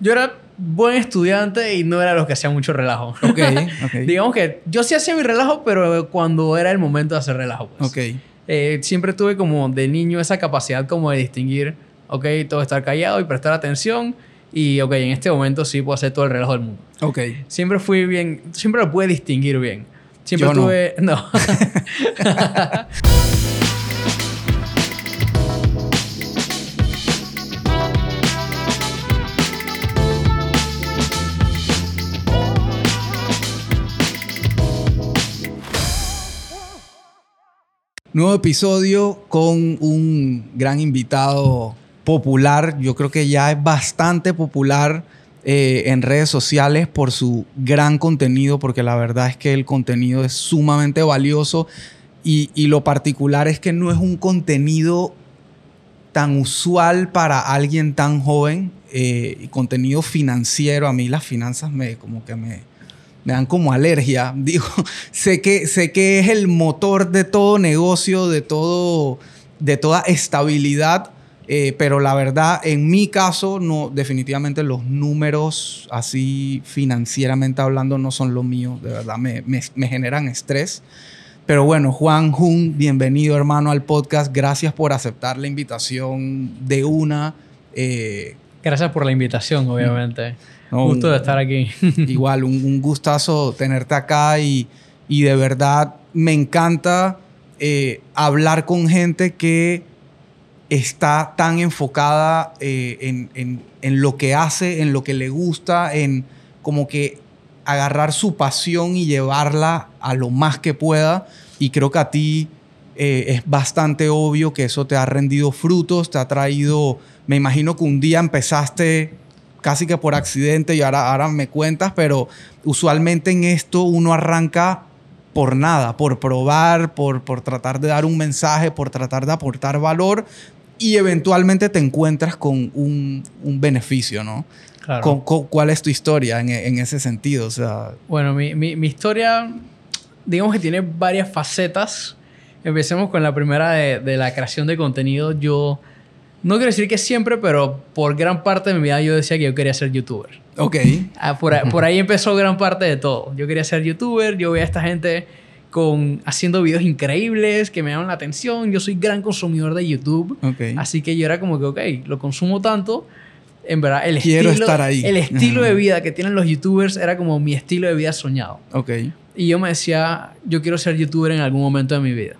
Yo era buen estudiante y no era los que hacían mucho relajo. Ok. Digamos que yo sí hacía mi relajo, pero cuando era el momento de hacer relajo. Pues. ok. Eh, siempre tuve como de niño esa capacidad como de distinguir, ok, todo estar callado y prestar atención. Y, ok, en este momento sí puedo hacer todo el relajo del mundo. Ok. Siempre fui bien, siempre lo pude distinguir bien. Siempre Yo no. tuve, no. Nuevo episodio con un gran invitado popular. Yo creo que ya es bastante popular eh, en redes sociales por su gran contenido, porque la verdad es que el contenido es sumamente valioso y, y lo particular es que no es un contenido tan usual para alguien tan joven. eh, contenido financiero, a mí las finanzas me como que me, me dan como alergia. Digo, sé que, sé que es el motor de todo negocio, de, todo, de toda estabilidad, eh, pero la verdad, en mi caso, no, definitivamente los números así financieramente hablando no son lo mío, de verdad, me, me- generan estrés. Pero bueno, Juan Jun, bienvenido hermano al podcast, gracias por aceptar la invitación de una. eh, Gracias por la invitación, obviamente. No, Gusto un- de estar aquí. Igual, un, un gustazo tenerte acá y, y de verdad me encanta eh, hablar con gente que está tan enfocada eh, en, en- en lo que hace, en lo que le gusta, en como que agarrar su pasión y llevarla a lo más que pueda. Y creo que a ti eh, es bastante obvio que eso te ha rendido frutos, te ha traído, me imagino que un día empezaste casi que por accidente y ahora, ahora me cuentas, pero usualmente en esto uno arranca por nada, por probar, por, por tratar de dar un mensaje, por tratar de aportar valor y eventualmente te encuentras con un, un beneficio, ¿no? Claro. Con- con- ¿Cuál es tu historia en, en ese sentido? O sea, Bueno, mi, mi, mi historia, digamos que tiene varias facetas. Empecemos con la primera de, de la creación de contenido. Yo, no quiero decir que siempre, pero por gran parte de mi vida yo decía que yo quería ser youtuber. ok, Ah, por, ahí- por ahí empezó gran parte de todo. Yo quería ser youtuber, yo veía a esta gente con, haciendo videos increíbles que me llaman la atención. Yo soy gran consumidor de YouTube. ok. Así que yo era como que, ok, lo consumo tanto. En verdad, el Quiero estilo, estar ahí. El estilo de vida que tienen los youtubers era como mi estilo de vida soñado. Ok, Y yo me decía, yo quiero ser youtuber en algún momento de mi vida.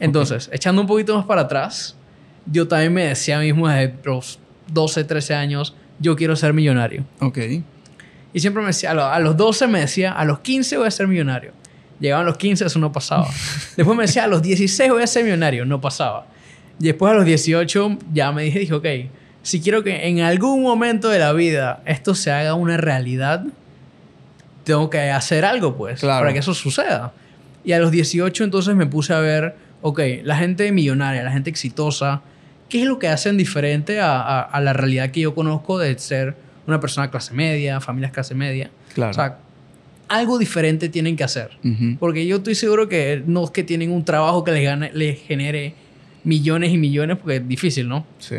Entonces, echando un poquito más para atrás, yo también me decía mismo desde los 12, 13 años, yo quiero ser millonario. ok. Y siempre me decía, a lo- a los 12 me decía, a los 15 voy a ser millonario. Llegaban los 15, eso no pasaba. Después me decía, a los 16 voy a ser millonario, no pasaba. Y después a los 18 ya me dije, dije, ok, si quiero que en algún momento de la vida esto se haga una realidad, tengo que hacer algo, pues, Claro. para que eso suceda. Y a los 18 entonces me puse a ver, ok, la gente millonaria, la gente exitosa, ¿qué es lo que hacen diferente a, a- a la realidad que yo conozco de ser una persona clase media, familias clase media? Claro. O sea, algo diferente tienen que hacer. Ujú. Porque yo estoy seguro que no es que tienen un trabajo que les, gane, les genere millones y millones, porque es difícil, ¿no? Sí.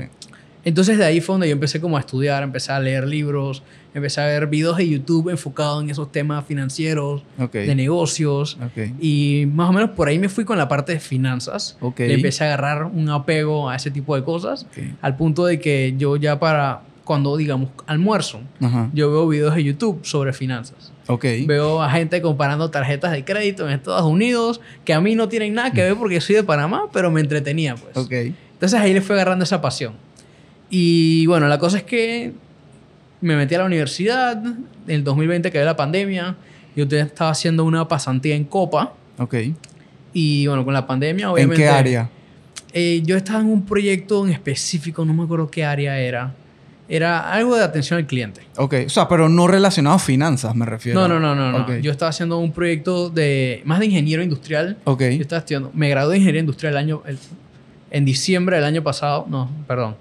Entonces de ahí fue donde yo empecé como a estudiar, empecé a leer libros, empecé a ver videos de YouTube enfocados en esos temas financieros, Ok. de negocios. Ok. Y más o menos por ahí me fui con la parte de finanzas. Ok. Le empecé a agarrar un apego a ese tipo de cosas, al punto de que yo ya para cuando, digamos, almuerzo, Ajá. yo veo videos de YouTube sobre finanzas. Ok. Veo a gente comparando tarjetas de crédito en Estados Unidos que a mí no tienen nada que ver porque soy de Panamá, pero me entretenía, pues. Ok. Entonces ahí le fue agarrando esa pasión. Y bueno, la cosa es que me metí a la universidad. En el 2020 que ve la pandemia. Yo estaba haciendo una pasantía en Copa. Ok. Y bueno, con la pandemia, ¿En obviamente. qué área? Eh, yo estaba en un proyecto en específico, no me acuerdo qué área era. Era algo de atención al cliente. Ok. O sea, pero no relacionado a finanzas, me refiero. No, no, no, no. Yo estaba haciendo un proyecto de más de ingeniero industrial. Ok. Yo estaba estudiando. Me gradué de ingeniería industrial el año, el- en diciembre del año pasado. No, perdón.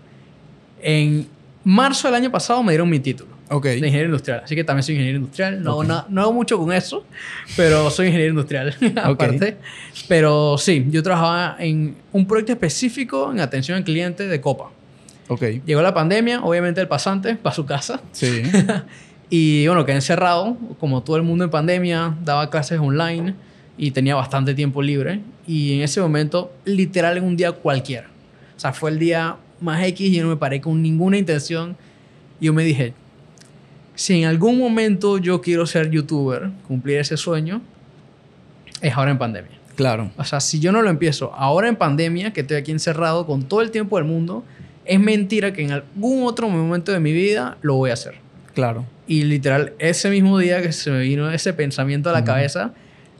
En marzo del año pasado me dieron mi título Ok. de ingeniero industrial. Así que también soy ingeniero industrial. No, hago Ok. na- no hago mucho con eso, pero soy ingeniero industrial aparte. Pero sí, yo trabajaba en un proyecto específico en atención al cliente de Copa. Ok. Llegó la pandemia, obviamente el pasante para su casa. Sí. Y bueno, quedé encerrado, como todo el mundo en pandemia, daba clases online y tenía bastante tiempo libre. Y en ese momento, literal, en un día cualquiera. O sea, fue el día más X y yo no me paré con ninguna intención. Y yo me dije, si en algún momento yo quiero ser youtuber, cumplir ese sueño, es ahora en pandemia. Claro. O sea, si yo no lo empiezo ahora en pandemia, que estoy aquí encerrado con todo el tiempo del mundo, es mentira que en algún otro momento de mi vida lo voy a hacer. Claro. Y literal, ese mismo día que se me vino ese pensamiento a la cabeza,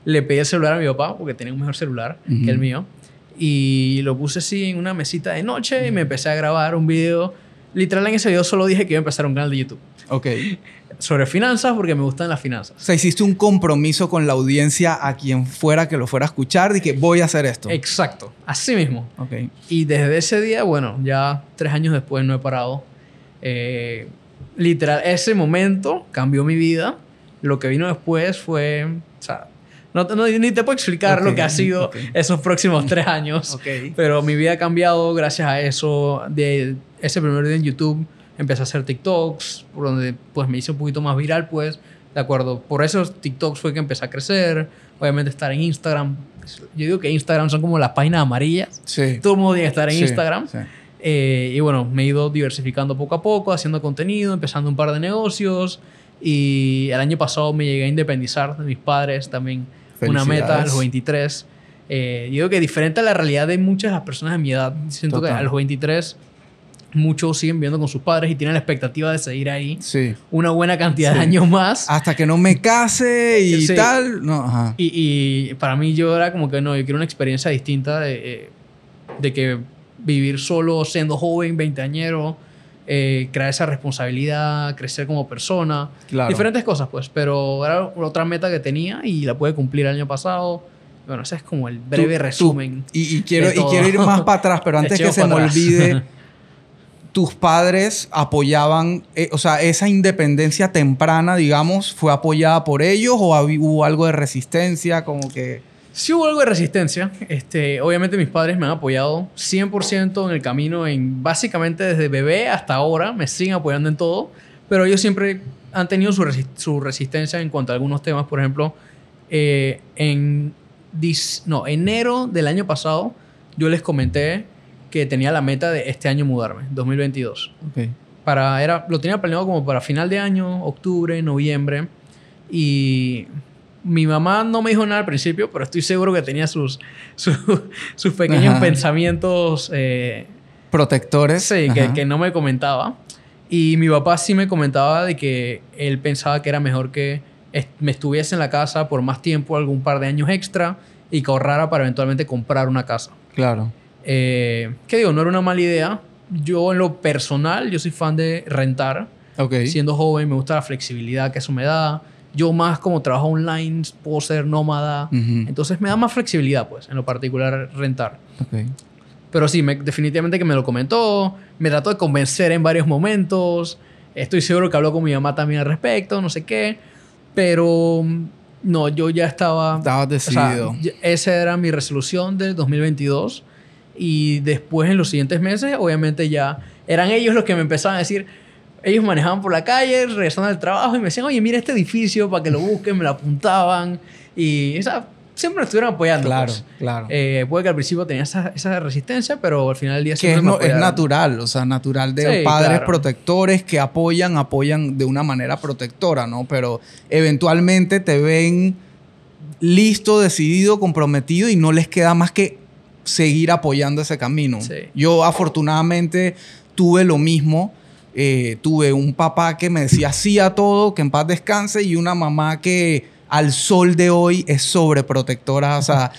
le pedí el celular a mi papá, porque tenía un mejor celular que el mío. Y lo puse así en una mesita de noche y me empecé a grabar un video. Literal, en ese video solo dije que iba a empezar un canal de YouTube. Ok. Sobre finanzas, porque me gustan las finanzas. O sea, hiciste un compromiso con la audiencia a quien fuera que lo fuera a escuchar de que voy a hacer esto. Exacto, así mismo. Ok. Y desde ese día, bueno, ya tres años después no he parado. Eh, literal, ese momento cambió mi vida. Lo que vino después fue, o sea, no, no- ni te puedo explicar Ok, lo que ha sido ok. esos próximos tres años. Ok. Pero mi vida ha cambiado gracias a eso. De ese primer video en YouTube empecé a hacer TikToks, por donde pues me hice un poquito más viral, pues, de acuerdo. Por esos TikToks fue que empecé a crecer. Obviamente estar en Instagram. Yo digo que Instagram son como las páginas amarillas. Sí. Todo el mundo tiene que estar en Sí, Instagram. sí. Eh, y bueno, me he ido diversificando poco a poco, haciendo contenido, empezando un par de negocios. Y el año pasado me llegué a independizar de mis padres también. Una meta a los 23. Eh, yo digo que diferente a la realidad de muchas de las personas de mi edad. Siento que a los 23 muchos siguen viviendo con sus padres y tienen la expectativa de seguir ahí Sí. una buena cantidad de años más. Hasta que no me case y Sí. tal. No, ajá. Y, y para mí yo era como que no, yo quiero una experiencia distinta de, eh, de que vivir solo siendo joven, veinteañero, eh, crear esa responsabilidad, crecer como persona, Claro. diferentes cosas pues, pero era otra meta que tenía y la pude cumplir el año pasado. Bueno, ese es como el breve Tú- tú- resumen. y, y quiero, y ir más para atrás, pero antes que se me atrás. olvide, tus padres apoyaban, eh, o sea, esa independencia temprana, digamos, fue apoyada por ellos o hubo algo de resistencia, como que... Sí hubo algo de resistencia. Este, obviamente mis padres me han apoyado 100% en el camino, en básicamente desde bebé hasta ahora, me siguen apoyando en todo, pero ellos siempre han tenido su, resi- su resistencia en cuanto a algunos temas. Por ejemplo, eh, en no, enero del año pasado yo les comenté que tenía la meta de este año mudarme, 2022 para era lo tenía planeado como para final de año, octubre, noviembre y mi mamá no me dijo nada al principio, pero estoy seguro que tenía sus sus, sus pequeños Ajá. pensamientos eh, Protectores. sí, que, que no me comentaba y mi papá sí me comentaba de que él pensaba que era mejor que est- me estuviese en la casa por más tiempo, algún par de años extra y que ahorrara para eventualmente comprar una casa. Claro. Eh, ¿Qué digo? No era una mala idea. Yo en lo personal, yo soy fan de rentar. Ok. Siendo joven me gusta la flexibilidad que eso me da. Yo más como trabajo online, puedo ser nómada. Entonces me da más flexibilidad, pues, en lo particular rentar. Pero sí, me- definitivamente que me lo comentó. Me trató de convencer en varios momentos. Estoy seguro que habló con mi mamá también al respecto, no sé qué. Pero no, yo ya estaba... Estabas O sea, decidido. ya- esa era mi resolución del 2022. Y después, en los siguientes meses, obviamente ya eran ellos los que me empezaban a decir. Ellos manejaban por la calle, regresando al trabajo y me decían, oye, mira este edificio para que lo busquen, me lo apuntaban. Y o sea, siempre me estuvieron apoyando. claro, pues. claro. Eh, puede que al principio tenía esa, esa resistencia, pero al final del día que siempre es, me no- es apoyaron. natural, o sea, natural de Sí, padres claro. protectores que apoyan, apoyan de una manera protectora, ¿no? Pero eventualmente te ven listo, decidido, comprometido y no les queda más que seguir apoyando ese camino. Sí. Yo afortunadamente tuve lo mismo. Eh, tuve un papá que me decía sí a todo, que en paz descanse, y una mamá que al sol de hoy es sobreprotectora. O sea,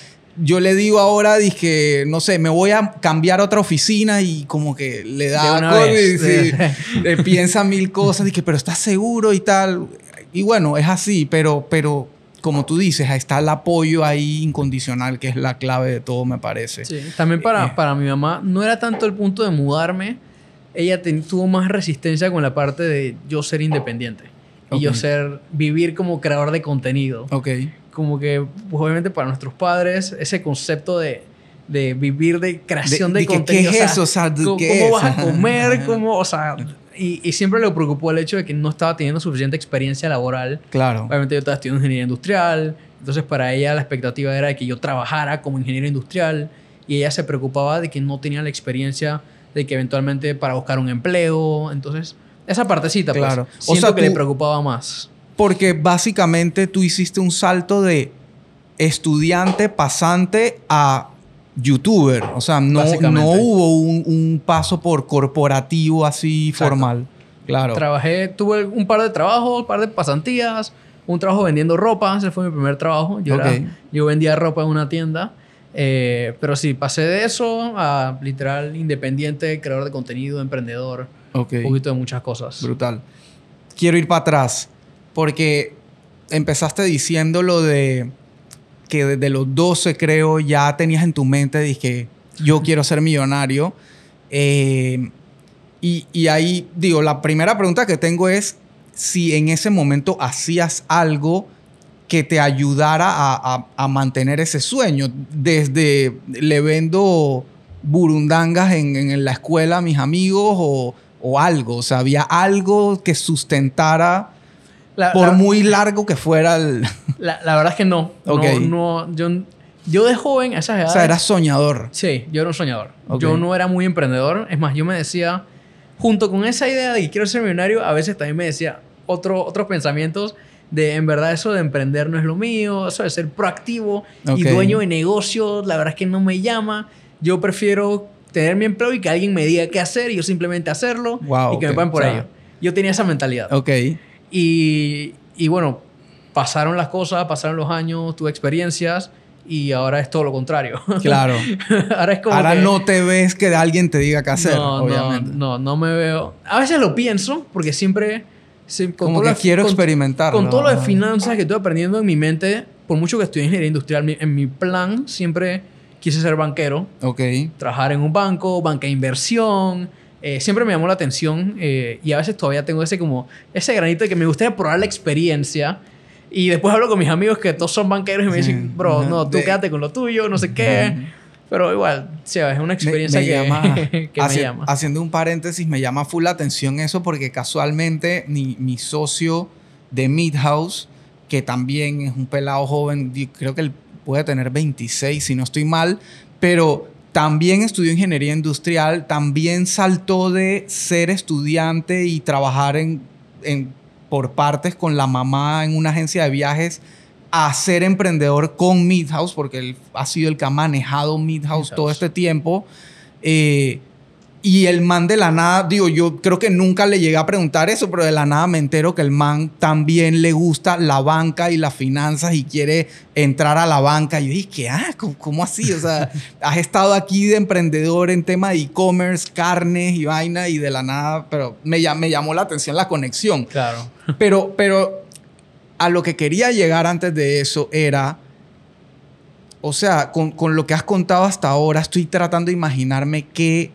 yo le digo ahora, dije, no sé, me voy a cambiar a otra oficina y como que le da y sí, le piensa mil cosas, dije, pero estás seguro y tal. Y bueno, es así, pero, pero como tú dices, ahí está el apoyo ahí incondicional, que es la clave de todo, me parece. Sí, También para, Eh. para mi mamá no era tanto el punto de mudarme. Ella ten- tuvo más resistencia con la parte de yo ser independiente. Y yo ser, vivir como creador de contenido. Ok. Como que, pues, obviamente para nuestros padres, ese concepto de, de vivir de creación de, de que, contenido. ¿qué es eso? O sea, ¿cómo, ¿qué cómo es? vas a comer? ¿Cómo, o sea, y, y siempre le preocupó el hecho de que no estaba teniendo suficiente experiencia laboral. Claro. Obviamente yo estaba estudiando ingeniería industrial, entonces para ella la expectativa era de que yo trabajara como ingeniero industrial y ella se preocupaba de que no tenía la experiencia de que eventualmente para buscar un empleo, entonces esa partecita pues Claro. O siento sea, que le preocupaba más. Porque básicamente tú hiciste un salto de estudiante pasante a youtuber. O sea, no, no hubo un, un paso por corporativo así Exacto. formal. Claro. Trabajé, tuve un par de trabajos, un par de pasantías, un trabajo vendiendo ropa, ese fue mi primer trabajo. Yo, era- yo vendía ropa en una tienda. Eh, pero sí, pasé de eso a literal independiente, creador de contenido, emprendedor, Ok. un poquito de muchas cosas. Brutal. Quiero ir para atrás. Porque empezaste diciendo lo de que desde los 12, creo, ya tenías en tu mente, dije, yo quiero ser millonario. Eh, y, y ahí, digo, la primera pregunta que tengo es si en ese momento hacías algo que te ayudara a, a- a mantener ese sueño. Desde le vendo burundangas en, en la escuela a mis amigos o, o algo. O sea, había algo que sustentara La, por la- muy largo que fuera el... la- la verdad es que no. Ok. No, no, yo, yo de joven, a esas o edades... sea, eras soñador. Sí, yo era un soñador. Yo no era muy emprendedor. Es más, yo me decía, junto con esa idea de que quiero ser millonario, a veces también me decía otro, otros pensamientos de, en verdad, eso de emprender no es lo mío, eso de ser proactivo y dueño de negocios, la verdad es que no me llama. Yo prefiero tener mi empleo y que alguien me diga qué hacer y yo simplemente hacerlo Wow, y que me paguen por O sea, ello. Yo tenía esa mentalidad. Ok. Y, y bueno, pasaron las cosas, pasaron los años, tuve experiencias y ahora es todo lo contrario. Claro. ahora es como Ahora que- no te ves que alguien te diga qué hacer, no, obviamente. No, no, no me veo. A veces lo pienso porque siempre... sí, con Como que quiero con- experimentarlo. Con todo lo de finanzas que estoy aprendiendo en mi mente, por mucho que estudié ingeniería industrial, mi- en mi plan siempre quise ser banquero, Ok. trabajar en un banco, banca de inversión. eh, siempre me llamó la atención eh, y a veces todavía tengo ese como ese granito de que me gustaría probar la experiencia. Y después hablo con mis amigos que todos son banqueros y me Sí. dicen, bro, no, tú De- quédate con lo tuyo, no sé qué. Pero igual, sí, es una experiencia me que, llama- que me llama. Haciendo un paréntesis, me llama full la atención eso porque casualmente mi, mi socio de Midhouse, que también es un pelado joven, creo que él puede tener 26, si no estoy mal, pero también estudió ingeniería industrial, también saltó de ser estudiante y trabajar en, en- por partes con la mamá en una agencia de viajes a ser emprendedor con Midhouse, porque él ha sido el que ha manejado Midhouse todo este tiempo. Eh, y el man de la nada, digo, yo creo que nunca le llegué a preguntar eso, pero de la nada me entero que el man también le gusta la banca y las finanzas y quiere entrar a la banca. Y yo dije, ah, ¿cómo, cómo así? O sea, has estado aquí de emprendedor en tema de e-commerce, carnes y vaina y de la nada, pero me, me llamó la atención la conexión. Claro. Pero, pero a lo que quería llegar antes de eso era, o sea, con, con lo que has contado hasta ahora, estoy tratando de imaginarme qué,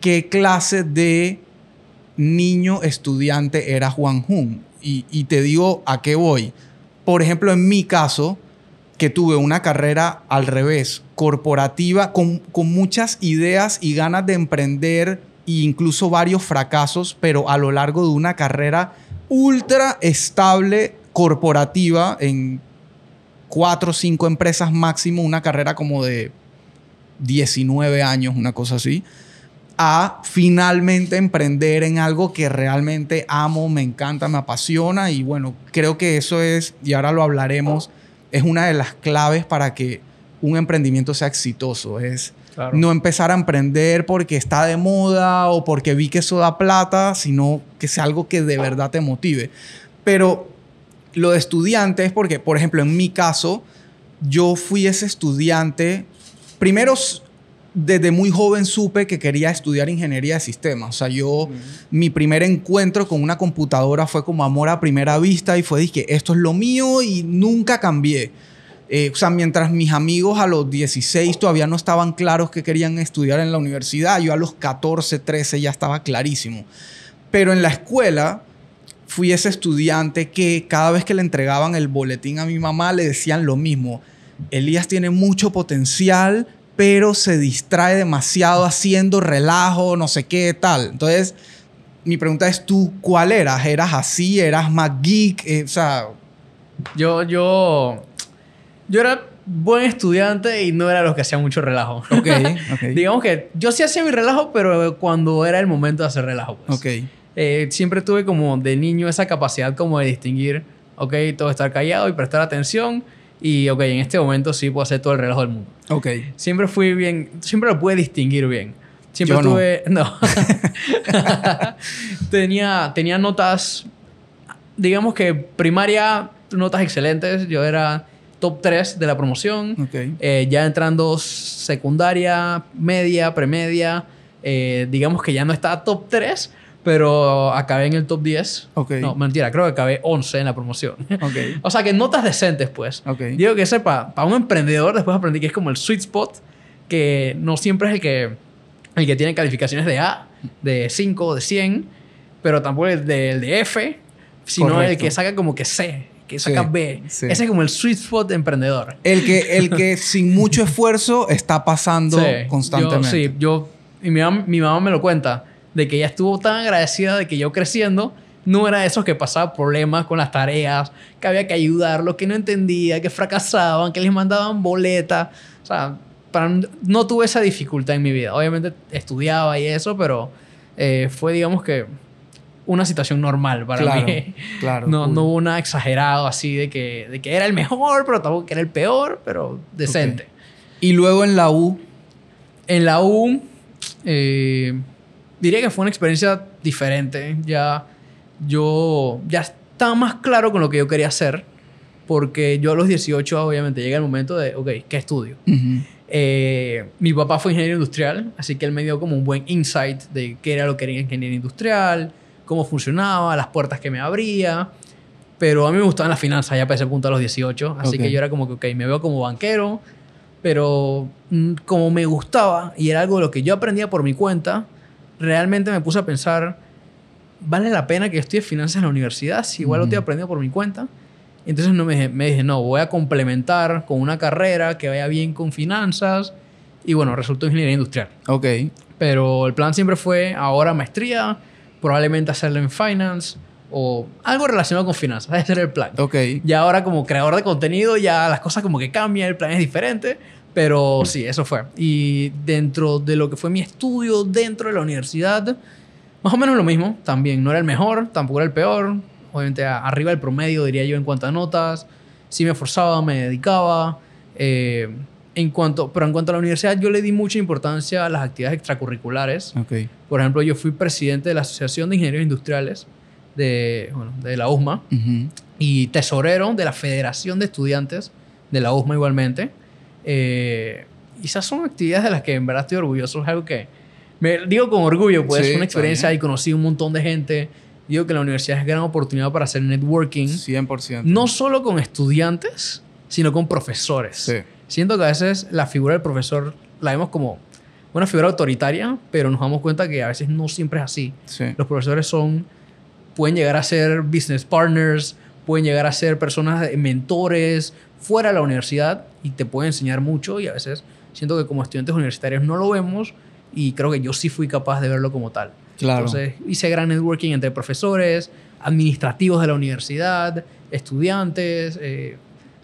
qué clase de niño estudiante era Juan Jun. Y, y te digo a qué voy. Por ejemplo, en mi caso, que tuve una carrera al revés, corporativa, con, con muchas ideas y ganas de emprender e incluso varios fracasos, pero a lo largo de una carrera ultra estable corporativa en cuatro o cinco empresas máximo, una carrera como de 19 años, una cosa así, a finalmente emprender en algo que realmente amo, me encanta, me apasiona y bueno, creo que eso es, y ahora lo hablaremos, es una de las claves para que un emprendimiento sea exitoso, es Claro. no empezar a emprender porque está de moda o porque vi que eso da plata, sino que sea algo que de verdad te motive. Pero lo de estudiante es porque, por ejemplo, en mi caso, yo fui ese estudiante, primero desde muy joven supe que quería estudiar ingeniería de sistemas. O sea, yo, mi primer encuentro con una computadora fue como amor a primera vista y fue, dije, esto es lo mío y nunca cambié. Eh, o sea, mientras mis amigos a los 16 todavía no estaban claros que querían estudiar en la universidad, yo a los 14, 13 ya estaba clarísimo. Pero en la escuela fui ese estudiante que cada vez que le entregaban el boletín a mi mamá le decían lo mismo. Elías tiene mucho potencial, pero se distrae demasiado haciendo relajo, no sé qué, tal. Entonces, mi pregunta es, ¿tú cuál eras? ¿Eras así? ¿Eras más geek? Eh, o sea... Yo, yo... Yo era buen estudiante y no era los que hacían mucho relajo. Ok, ok. Digamos que yo sí hacía mi relajo, pero cuando era el momento de hacer relajo. Pues. ok. Eh, siempre tuve como de niño esa capacidad como de distinguir, ok, todo estar callado y prestar atención. Y, ok, en este momento sí puedo hacer todo el relajo del mundo. Ok. Siempre fui bien, siempre lo pude distinguir bien. Siempre Yo no. tuve, no. tenía, tenía notas, digamos que primaria, notas excelentes. Yo era top 3 de la promoción. Ok. Eh, ya entrando secundaria, media, premedia, eh, digamos que ya no estaba top 3, pero acabé en el top 10. Ok. No, mentira, creo que acabé 11 en la promoción. Ok. o sea que notas decentes, pues. Ok. Digo que sepa, para un emprendedor, después aprendí que es como el sweet spot, que no siempre es el que, el que tiene calificaciones de A, de 5, de 100, pero tampoco el de, el de F, sino el Correcto. que saca como que C, que saca Sí, B. sí. Ese es como el sweet spot de emprendedor. El que, el que sin mucho esfuerzo está pasando Sí, constantemente. Yo, sí, yo... Y mi mi mamá me lo cuenta, de que ella estuvo tan agradecida de que yo creciendo no era de esos que pasaba problemas con las tareas, que había que ayudarlos, que no entendía, que fracasaban, que les mandaban boletas. O sea, para, no tuve esa dificultad en mi vida. Obviamente estudiaba y eso, pero eh, fue, digamos que, una situación normal para Claro, mí. claro, No, cool. no hubo nada exagerado así de que, de que era el mejor, pero tampoco que era el peor, pero decente. Y luego en la U, En la U, eh, diría que fue una experiencia diferente. Ya yo ya estaba más claro con lo que yo quería hacer. Porque yo a los 18, obviamente, llega el momento de, ok, ¿qué estudio? Eh, mi papá fue ingeniero industrial, así que él me dio como un buen insight de qué era lo que era ingeniería industrial, cómo funcionaba, las puertas que me abría. Pero a mí me gustaban las finanzas ya para ese punto a los 18, así que yo era como que, ok, me veo como banquero, pero mm, como me gustaba y era algo de lo que yo aprendía por mi cuenta, realmente me puse a pensar, ¿vale la pena que yo estudie finanzas en la universidad si igual lo estoy aprendiendo por mi cuenta? Entonces no me, dije- me dije, no, voy a complementar con una carrera que vaya bien con finanzas. Y bueno, resultó ingeniería industrial. Ok. Pero el plan siempre fue ahora maestría, probablemente hacerlo en finance o algo relacionado con finanzas. Ese era el plan. Ok. Ya ahora como creador de contenido ya las cosas como que cambian, el plan es diferente. Pero sí, eso fue. Y dentro de lo que fue mi estudio dentro de la universidad, más o menos lo mismo. También no era el mejor, tampoco era el peor. Obviamente arriba del promedio, diría yo, en cuanto a notas. Sí me esforzaba, me dedicaba. Eh, en cuanto, pero en cuanto a la universidad, yo le di mucha importancia a las actividades extracurriculares. Ok. Por ejemplo, yo fui presidente de la Asociación de Ingenieros Industriales de, bueno, de la USMA Ujú. y tesorero de la Federación de Estudiantes de la USMA igualmente. Eh, y esas son actividades de las que en verdad estoy orgulloso. Es algo que me digo con orgullo, pues Sí, una está experiencia bien. y conocí un montón de gente. Digo que la universidad es gran oportunidad para hacer networking, 100%. no solo con estudiantes, sino con profesores. Sí. Siento que a veces la figura del profesor la vemos como una figura autoritaria, pero nos damos cuenta que a veces no siempre es así. Sí. Los profesores son, pueden llegar a ser business partners, pueden llegar a ser personas, eh, mentores fuera de la universidad y te pueden enseñar mucho y a veces siento que como estudiantes universitarios no lo vemos y creo que yo sí fui capaz de verlo como tal. Claro. Entonces hice gran networking entre profesores, administrativos de la universidad, estudiantes. eh,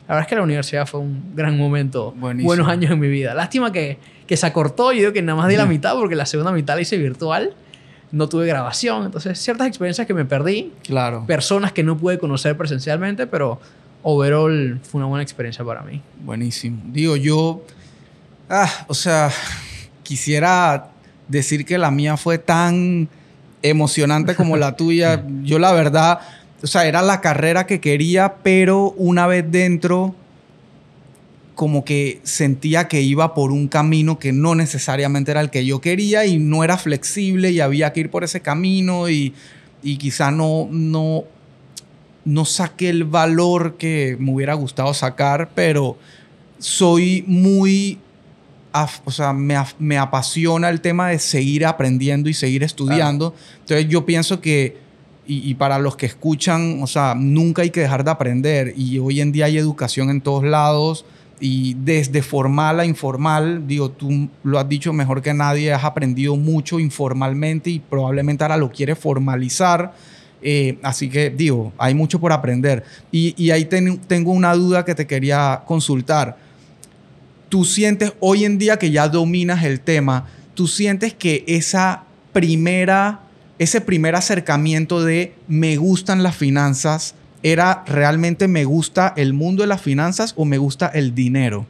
la verdad es que la universidad fue un gran momento, Buenísimo. buenos años en mi vida. Lástima que, que se acortó, yo digo que nada más di la mitad porque la segunda mitad la hice virtual, no tuve grabación, entonces ciertas experiencias que me perdí, Claro. personas que no pude conocer presencialmente, pero overall fue una buena experiencia para mí. Buenísimo. Digo, yo. Ah, o sea, quisiera decir que la mía fue tan emocionante como la tuya. Yo, la verdad, o sea, era la carrera que quería, pero una vez dentro, como que sentía que iba por un camino que no necesariamente era el que yo quería y no era flexible y había que ir por ese camino y, y quizá no, no, no saqué el valor que me hubiera gustado sacar, pero soy muy, o sea, me, me apasiona el tema de seguir aprendiendo y seguir estudiando. Entonces yo pienso que, y, y para los que escuchan, o sea, nunca hay que dejar de aprender y hoy en día hay educación en todos lados. Y desde formal a informal, digo, tú lo has dicho mejor que nadie, has aprendido mucho informalmente y probablemente ahora lo quieres formalizar. Eh, así que digo, hay mucho por aprender. Y, y ahí ten- tengo una duda que te quería consultar. Tú sientes hoy en día que ya dominas el tema, tú sientes que esa primera, ese primer acercamiento de me gustan las finanzas era realmente me gusta el mundo de las finanzas o me gusta el dinero.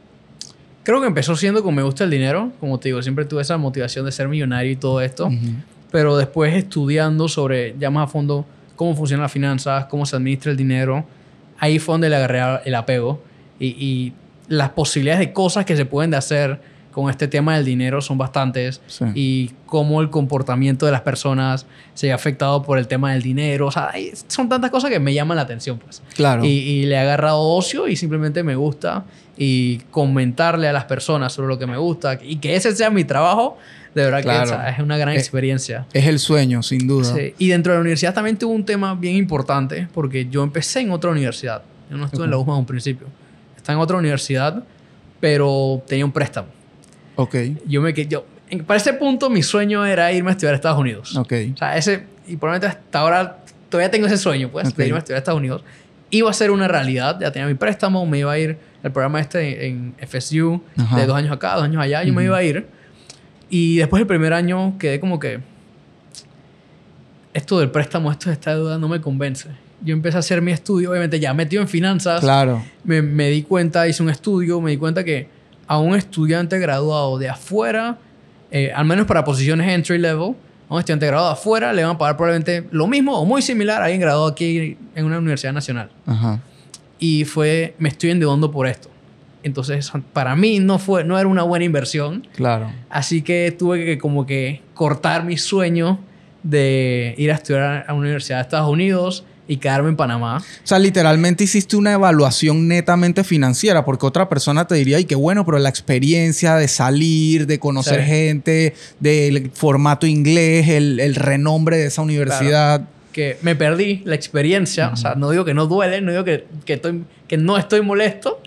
Creo que empezó siendo con me gusta el dinero. Como te digo, siempre tuve esa motivación de ser millonario y todo esto. Pero después estudiando sobre ya más a fondo cómo funcionan las finanzas, cómo se administra el dinero, ahí fue donde le agarré el apego. Y, y las posibilidades de cosas que se pueden hacer con este tema del dinero son bastantes. Sí. Y cómo el comportamiento de las personas se ve afectado por el tema del dinero. O sea, hay- son tantas cosas que me llaman la atención, pues. Claro. Y, y le he agarrado ocio y simplemente me gusta. Y comentarle a las personas sobre lo que me gusta y que ese sea mi trabajo, de verdad Claro. que o sea, es una gran Eh, experiencia. es el sueño, sin duda. Sí. Y dentro de la universidad también tuve un tema bien importante porque yo empecé en otra universidad. Yo no estuve en la USMA en un principio. Estaba en otra universidad, pero tenía un préstamo. Ok, Yo me yo en- para ese punto mi sueño era irme a estudiar a Estados Unidos. ok. O sea, ese y probablemente hasta ahora todavía tengo ese sueño, pues, Ok. de irme a estudiar a Estados Unidos. Iba a ser una realidad, ya tenía mi préstamo, me iba a ir el programa este en FSU Ajá. de dos años acá, dos años allá, yo me iba a ir. Y después del primer año quedé como que esto del préstamo, esto de esta deuda no me convence. Yo empecé a hacer mi estudio, obviamente ya metido en finanzas, Claro. me, me di cuenta, hice un estudio, me di cuenta que a un estudiante graduado de afuera, eh, al menos para posiciones entry level, a un estudiante graduado de afuera le van a pagar probablemente lo mismo o muy similar a alguien graduado aquí en una universidad nacional. Ajá. Y fue, me estoy endeudando por esto. Entonces, para mí no, fue, no era una buena inversión. Claro. Así que tuve que como que cortar mi sueño de ir a estudiar a una universidad de Estados Unidos y quedarme en Panamá. O sea, literalmente hiciste una evaluación netamente financiera, porque otra persona te diría, y qué bueno, pero la experiencia de salir, de conocer Sí. gente, del formato inglés, el, el renombre de esa universidad. que me perdí la experiencia. O sea, no digo que no duele, no digo que, que, estoy, que no estoy molesto,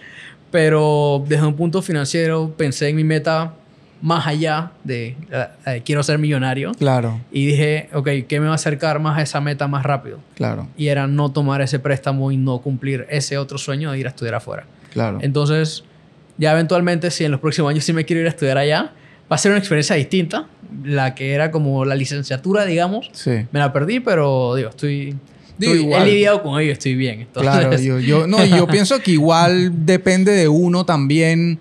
pero desde un punto financiero pensé en mi meta más allá de la de quiero ser millonario. Claro, Y dije, ok, ¿qué me va a acercar más a esa meta más rápido? claro, Y era no tomar ese préstamo y no cumplir ese otro sueño de ir a estudiar afuera. claro. Entonces, ya eventualmente, si en los próximos años sí me quiero ir a estudiar allá, va a ser una experiencia distinta. La que era como la licenciatura, digamos, Sí. me la perdí, pero digo, estoy. Digo, igual. He lidiado con ello, estoy bien. Entonces, Claro, yo, yo, no, yo pienso que igual depende de uno también,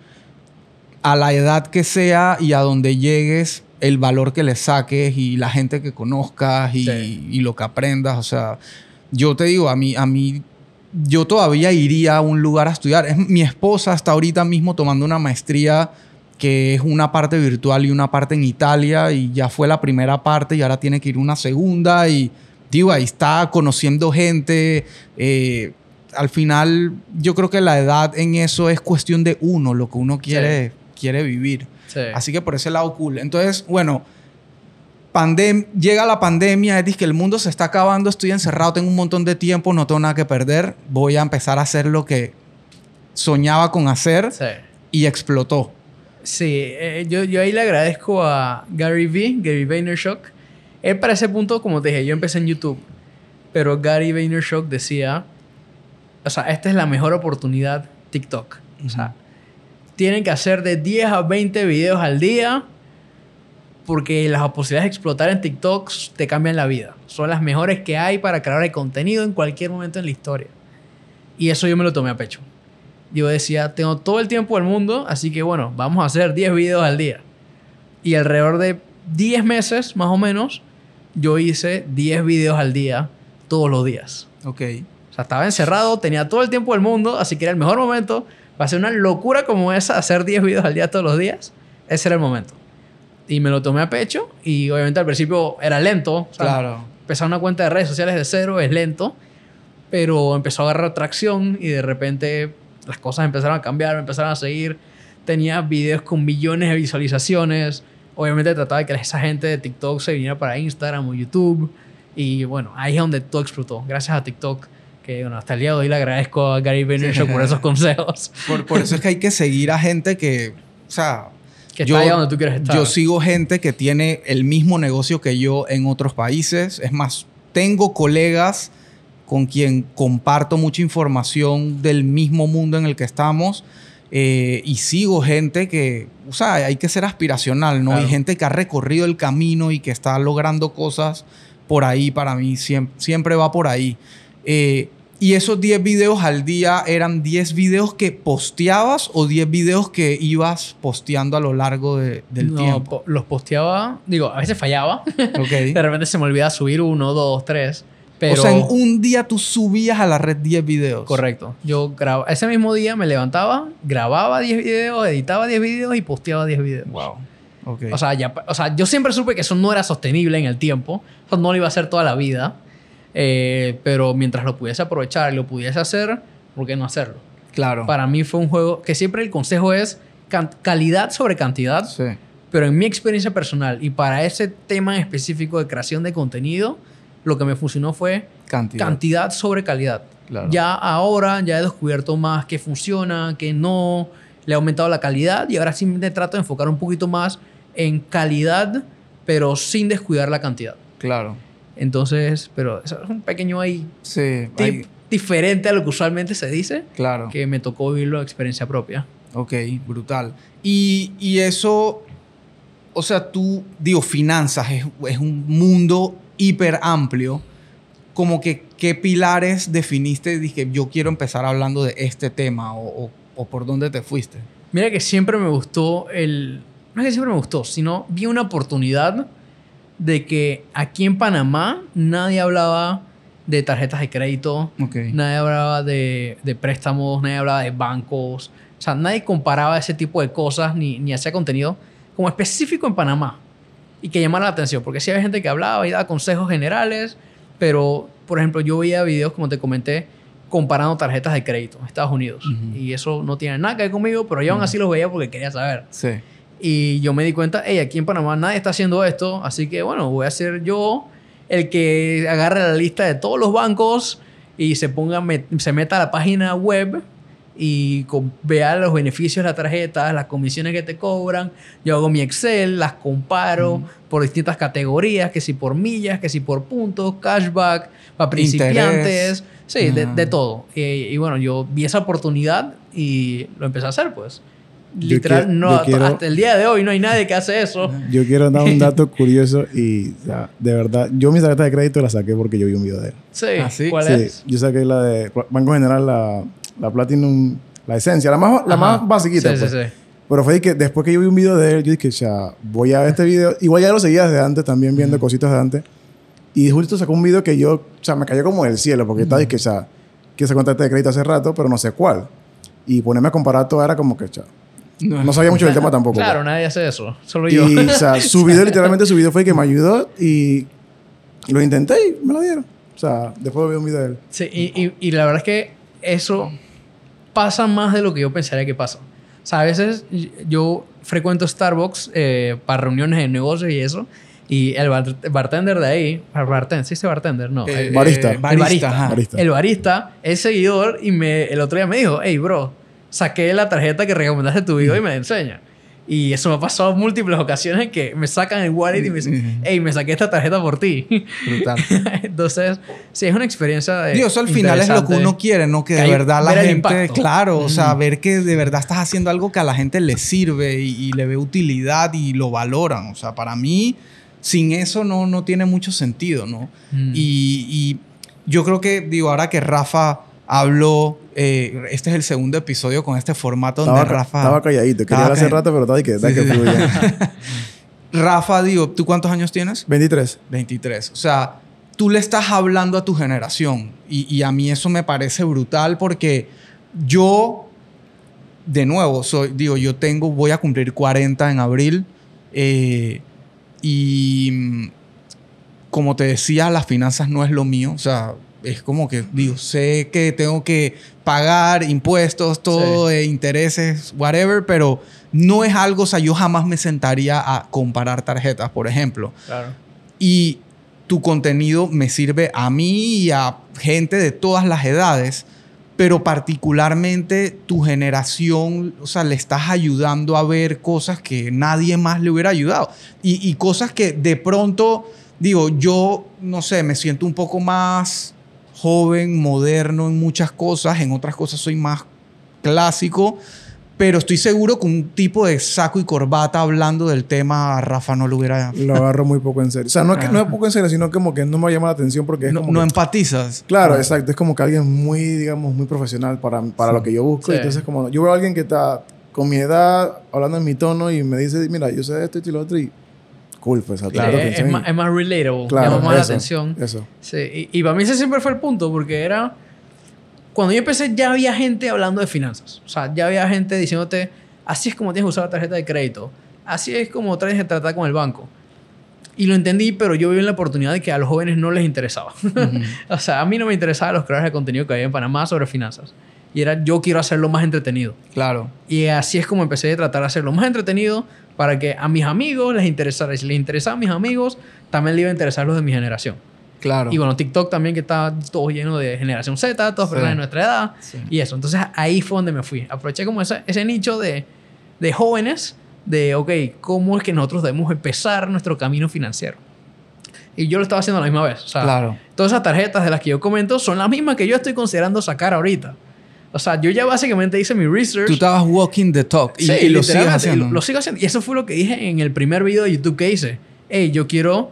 a la edad que sea y a donde llegues, el valor que le saques y la gente que conozcas y, Sí. y lo que aprendas. O sea, yo te digo, a mí, a mí, yo todavía iría a un lugar a estudiar. Es, mi esposa está ahorita mismo tomando una maestría que es una parte virtual y una parte en Italia y ya fue la primera parte y ahora tiene que ir una segunda y digo, ahí está conociendo gente. eh, al final, yo creo que la edad en eso es cuestión de uno, lo que uno quiere, quiere vivir. sí. Así que por ese lado, cool. Entonces, bueno, pandem llega la pandemia, es que el mundo se está acabando, estoy encerrado, tengo un montón de tiempo, no tengo nada que perder, voy a empezar a hacer lo que soñaba con hacer Sí. y explotó. Sí, eh, yo, yo ahí le agradezco a Gary Vee, Gary Vaynerchuk. Él para ese punto, como te dije, yo empecé en YouTube, pero Gary Vaynerchuk decía, o sea, esta es la mejor oportunidad TikTok. O sea, tienen que hacer de 10 a 20 videos al día porque las posibilidades de explotar en TikTok te cambian la vida. Son las mejores que hay para crear el contenido en cualquier momento en la historia. Y eso yo me lo tomé a pecho. Yo decía, tengo todo el tiempo del mundo, así que bueno, vamos a hacer 10 videos al día. Y alrededor de 10 meses, más o menos, yo hice 10 videos al día, todos los días. Ok. O sea, estaba encerrado, tenía todo el tiempo del mundo, así que era el mejor momento para hacer una locura como esa, hacer 10 videos al día todos los días. Ese era el momento. Y me lo tomé a pecho y obviamente al principio era lento. sea, Claro. empezar una cuenta de redes sociales de cero es lento, pero empezó a agarrar tracción y de repente las cosas empezaron a cambiar, me empezaron a seguir. Tenía videos con millones de visualizaciones. Obviamente trataba de que esa gente de TikTok se viniera para Instagram o YouTube. Y bueno, ahí es donde todo explotó. Gracias a TikTok Que bueno, hasta el día de hoy le agradezco a Gary Vaynerchuk por esos consejos. Por, por eso es que hay que seguir a gente que, o sea, Que está allá donde tú quieres estar. Yo sigo gente que tiene el mismo negocio que yo en otros países. Es más, tengo colegas con quien comparto mucha información del mismo mundo en el que estamos. eh, y sigo gente que, o sea, hay que ser aspiracional, ¿no? Claro. Hay gente que ha recorrido el camino y que está logrando cosas por ahí. Para mí siempre, siempre va por ahí. Eh, y esos 10 videos al día eran 10 videos que posteabas o 10 videos que ibas posteando a lo largo de- del No, tiempo. po- los posteaba, digo, a veces fallaba. Ok. de repente se me olvidaba subir uno, dos, tres. Pero, O sea, en un día tú subías a la red 10 videos. Correcto. Yo grababa, ese mismo día me levantaba, grababa 10 videos, editaba 10 videos y posteaba 10 videos. Wow. Ok. O sea, ya, o sea, yo siempre supe que eso no era sostenible en el tiempo. Eso no lo iba a hacer toda la vida. Eh, pero mientras lo pudiese aprovechar y lo pudiese hacer, ¿por qué no hacerlo? claro. Para mí fue un juego que siempre el consejo es calidad sobre cantidad. Sí. Pero en mi experiencia personal y para ese tema en específico de creación de contenido, lo que me funcionó fue Cantidad. cantidad sobre calidad. Claro. Ya ahora ya he descubierto más qué funciona, qué no. Le he aumentado la calidad y ahora sí me trato de enfocar un poquito más en calidad, pero sin descuidar la cantidad. Claro. Entonces, pero eso es un pequeño ahí Sí. tip hay- diferente a lo que usualmente se dice, claro. que me tocó vivirlo de experiencia propia. Ok, brutal. Y, y eso, o sea, tú, digo, finanzas es, es un mundo hiper amplio. Como que, ¿qué pilares definiste? Dije, yo quiero empezar hablando de este tema o, o- o por dónde te fuiste. Mira que siempre me gustó el... No es que siempre me gustó, sino vi una oportunidad de que aquí en Panamá nadie hablaba de tarjetas de crédito, Ok. nadie hablaba de, de préstamos, nadie hablaba de bancos. O sea, nadie comparaba ese tipo de cosas ni, ni hacía contenido como específico en Panamá y que llamara la atención. Porque sí había gente que hablaba y daba consejos generales, pero, por ejemplo, yo veía videos, como te comenté, comparando tarjetas de crédito en Estados Unidos. Y eso no tiene nada que ver conmigo, pero yo aún Ujú. así los veía porque quería saber. Sí. Y yo me di cuenta, hey, aquí en Panamá nadie está haciendo esto, así que bueno, voy a ser yo el que agarre la lista de todos los bancos y se ponga, se meta a la página web y vea los beneficios de la tarjeta, las comisiones que te cobran. Yo hago mi Excel, las comparo por distintas categorías, que si por millas, que si por puntos, cashback, para principiantes, sí, de, Ajá. de todo. Y, y bueno, yo vi esa oportunidad y lo empecé a hacer, pues. Literal, qui- no, quiero- hasta el día de hoy no hay nadie que hace eso. Yo quiero dar un dato curioso y, o sea, de verdad, yo mi tarjeta de crédito la saqué porque yo vi un video de él. Sí, ¿Ah, sí? ¿cuál Sí, es? yo saqué la de Banco General, la, la Platinum, la esencia, la más, la Ajá. más basiquita. Sí, pues. sí, sí. Pero fue que después que yo vi un video de él, yo dije, ya, voy a ver este video. Igual ya lo seguía desde antes, también viendo cositas de antes. Y justo sacó un video que yo, o sea, me cayó como del cielo, porque estaba, dije, ya, que se tarjeta de crédito hace rato, pero no sé cuál. Y ponerme a comparar todo era como que, ya, no sabía mucho del tema tampoco. Claro, pues. nadie hace eso. Solo yo. Y, o sea, su video, literalmente su video fue el que me ayudó y lo intenté y me lo dieron. O sea, después vi un video de él. Sí, y, y- y la verdad es que eso pasa más de lo que yo pensaría que pasa. O sea, a veces yo frecuento Starbucks eh, para reuniones de negocios y eso. Y el, bar- el bartender de ahí, el bartender, ¿sí dice bartender? No. Eh, el, barista. eh, el barista. ajá. Barista. el barista es seguidor y me, el otro día me dijo, hey, bro, saqué la tarjeta que recomendaste en tu video y me la enseña. Y eso me ha pasado en múltiples ocasiones que me sacan el wallet y me dicen, hey, me saqué esta tarjeta por ti. Brutal. Entonces, sí, es una experiencia de. Dios, eso al final es lo que uno quiere, ¿no? Que Que de verdad la gente, claro, o sea, ver que de verdad estás haciendo algo que a la gente le sirve y, y le ve utilidad y lo valoran. O sea, para mí, sin eso no, no tiene mucho sentido, ¿no? Mm. Y, y yo creo que, digo, ahora que Rafa habló, eh, este es el segundo episodio con este formato donde Estaba, ca- Rafa... estaba calladito. Estaba hace rato, pero estaba que, Sí, que sí, fluya. Rafa, digo, ¿tú cuántos años tienes? 23. 23. O sea, tú le estás hablando a tu generación y, y a mí eso me parece brutal porque yo, de nuevo, soy, digo, yo tengo, voy a cumplir 40 en abril eh, y como te decía, las finanzas no es lo mío, o sea, es como que, digo, sé que tengo que pagar impuestos, todo, eh, intereses, whatever, pero no es algo, o sea, yo jamás me sentaría a comparar tarjetas, por ejemplo. Claro. Y tu contenido me sirve a mí y a gente de todas las edades, pero particularmente tu generación, o sea, le estás ayudando a ver cosas que nadie más le hubiera ayudado. Y, y cosas que de pronto, digo, yo, no sé, me siento un poco más joven, moderno en muchas cosas, en otras cosas soy más clásico, pero estoy seguro que un tipo de saco y corbata hablando del tema a Rafa no lo hubiera... Lo agarro muy poco en serio. O sea, no es, que, no es poco en serio, sino como que no me llama la atención porque es No, como no que- empatizas. Claro, exacto. Es como que alguien muy, digamos, muy profesional para, para lo que yo busco. Sí. Entonces, como yo veo a alguien que está con mi edad, hablando en mi tono y me dice, mira, yo sé esto y lo otro y cool, pues la es, es más, es más relatable, Claro, llama más la eso, atención. Eso. Sí, y, y para mí ese siempre fue el punto, porque era. Cuando yo empecé, ya había gente hablando de finanzas. O sea, ya había gente diciéndote, así es como tienes que usar la tarjeta de crédito. Así es como tienes que tratar con el banco. Y lo entendí, pero yo vi la oportunidad de que a los jóvenes no les interesaba. o sea, a mí no me interesaban los creadores de contenido que había en Panamá sobre finanzas. Y era, yo quiero hacerlo más entretenido. Claro. Y así es como empecé a tratar de hacerlo más entretenido para que a mis amigos les interesara. Si les interesaba a mis amigos, también les iba a interesar los de mi generación. Claro. Y bueno, TikTok también que está todo lleno de generación Z, todas Sí. personas de nuestra edad Sí. y eso. Entonces ahí fue donde me fui. Aproveché como ese, ese nicho de, de jóvenes de, ok, ¿cómo es que nosotros debemos empezar nuestro camino financiero? Y yo lo estaba haciendo a la misma vez. O sea, Claro. todas esas tarjetas de las que yo comento son las mismas que yo estoy considerando sacar ahorita. O sea, yo ya básicamente hice mi research. Tú estabas walking the talk y, Sí, y lo sigues haciendo. Lo, lo sigo haciendo. Y eso fue lo que dije en el primer video de YouTube que hice. Hey, yo quiero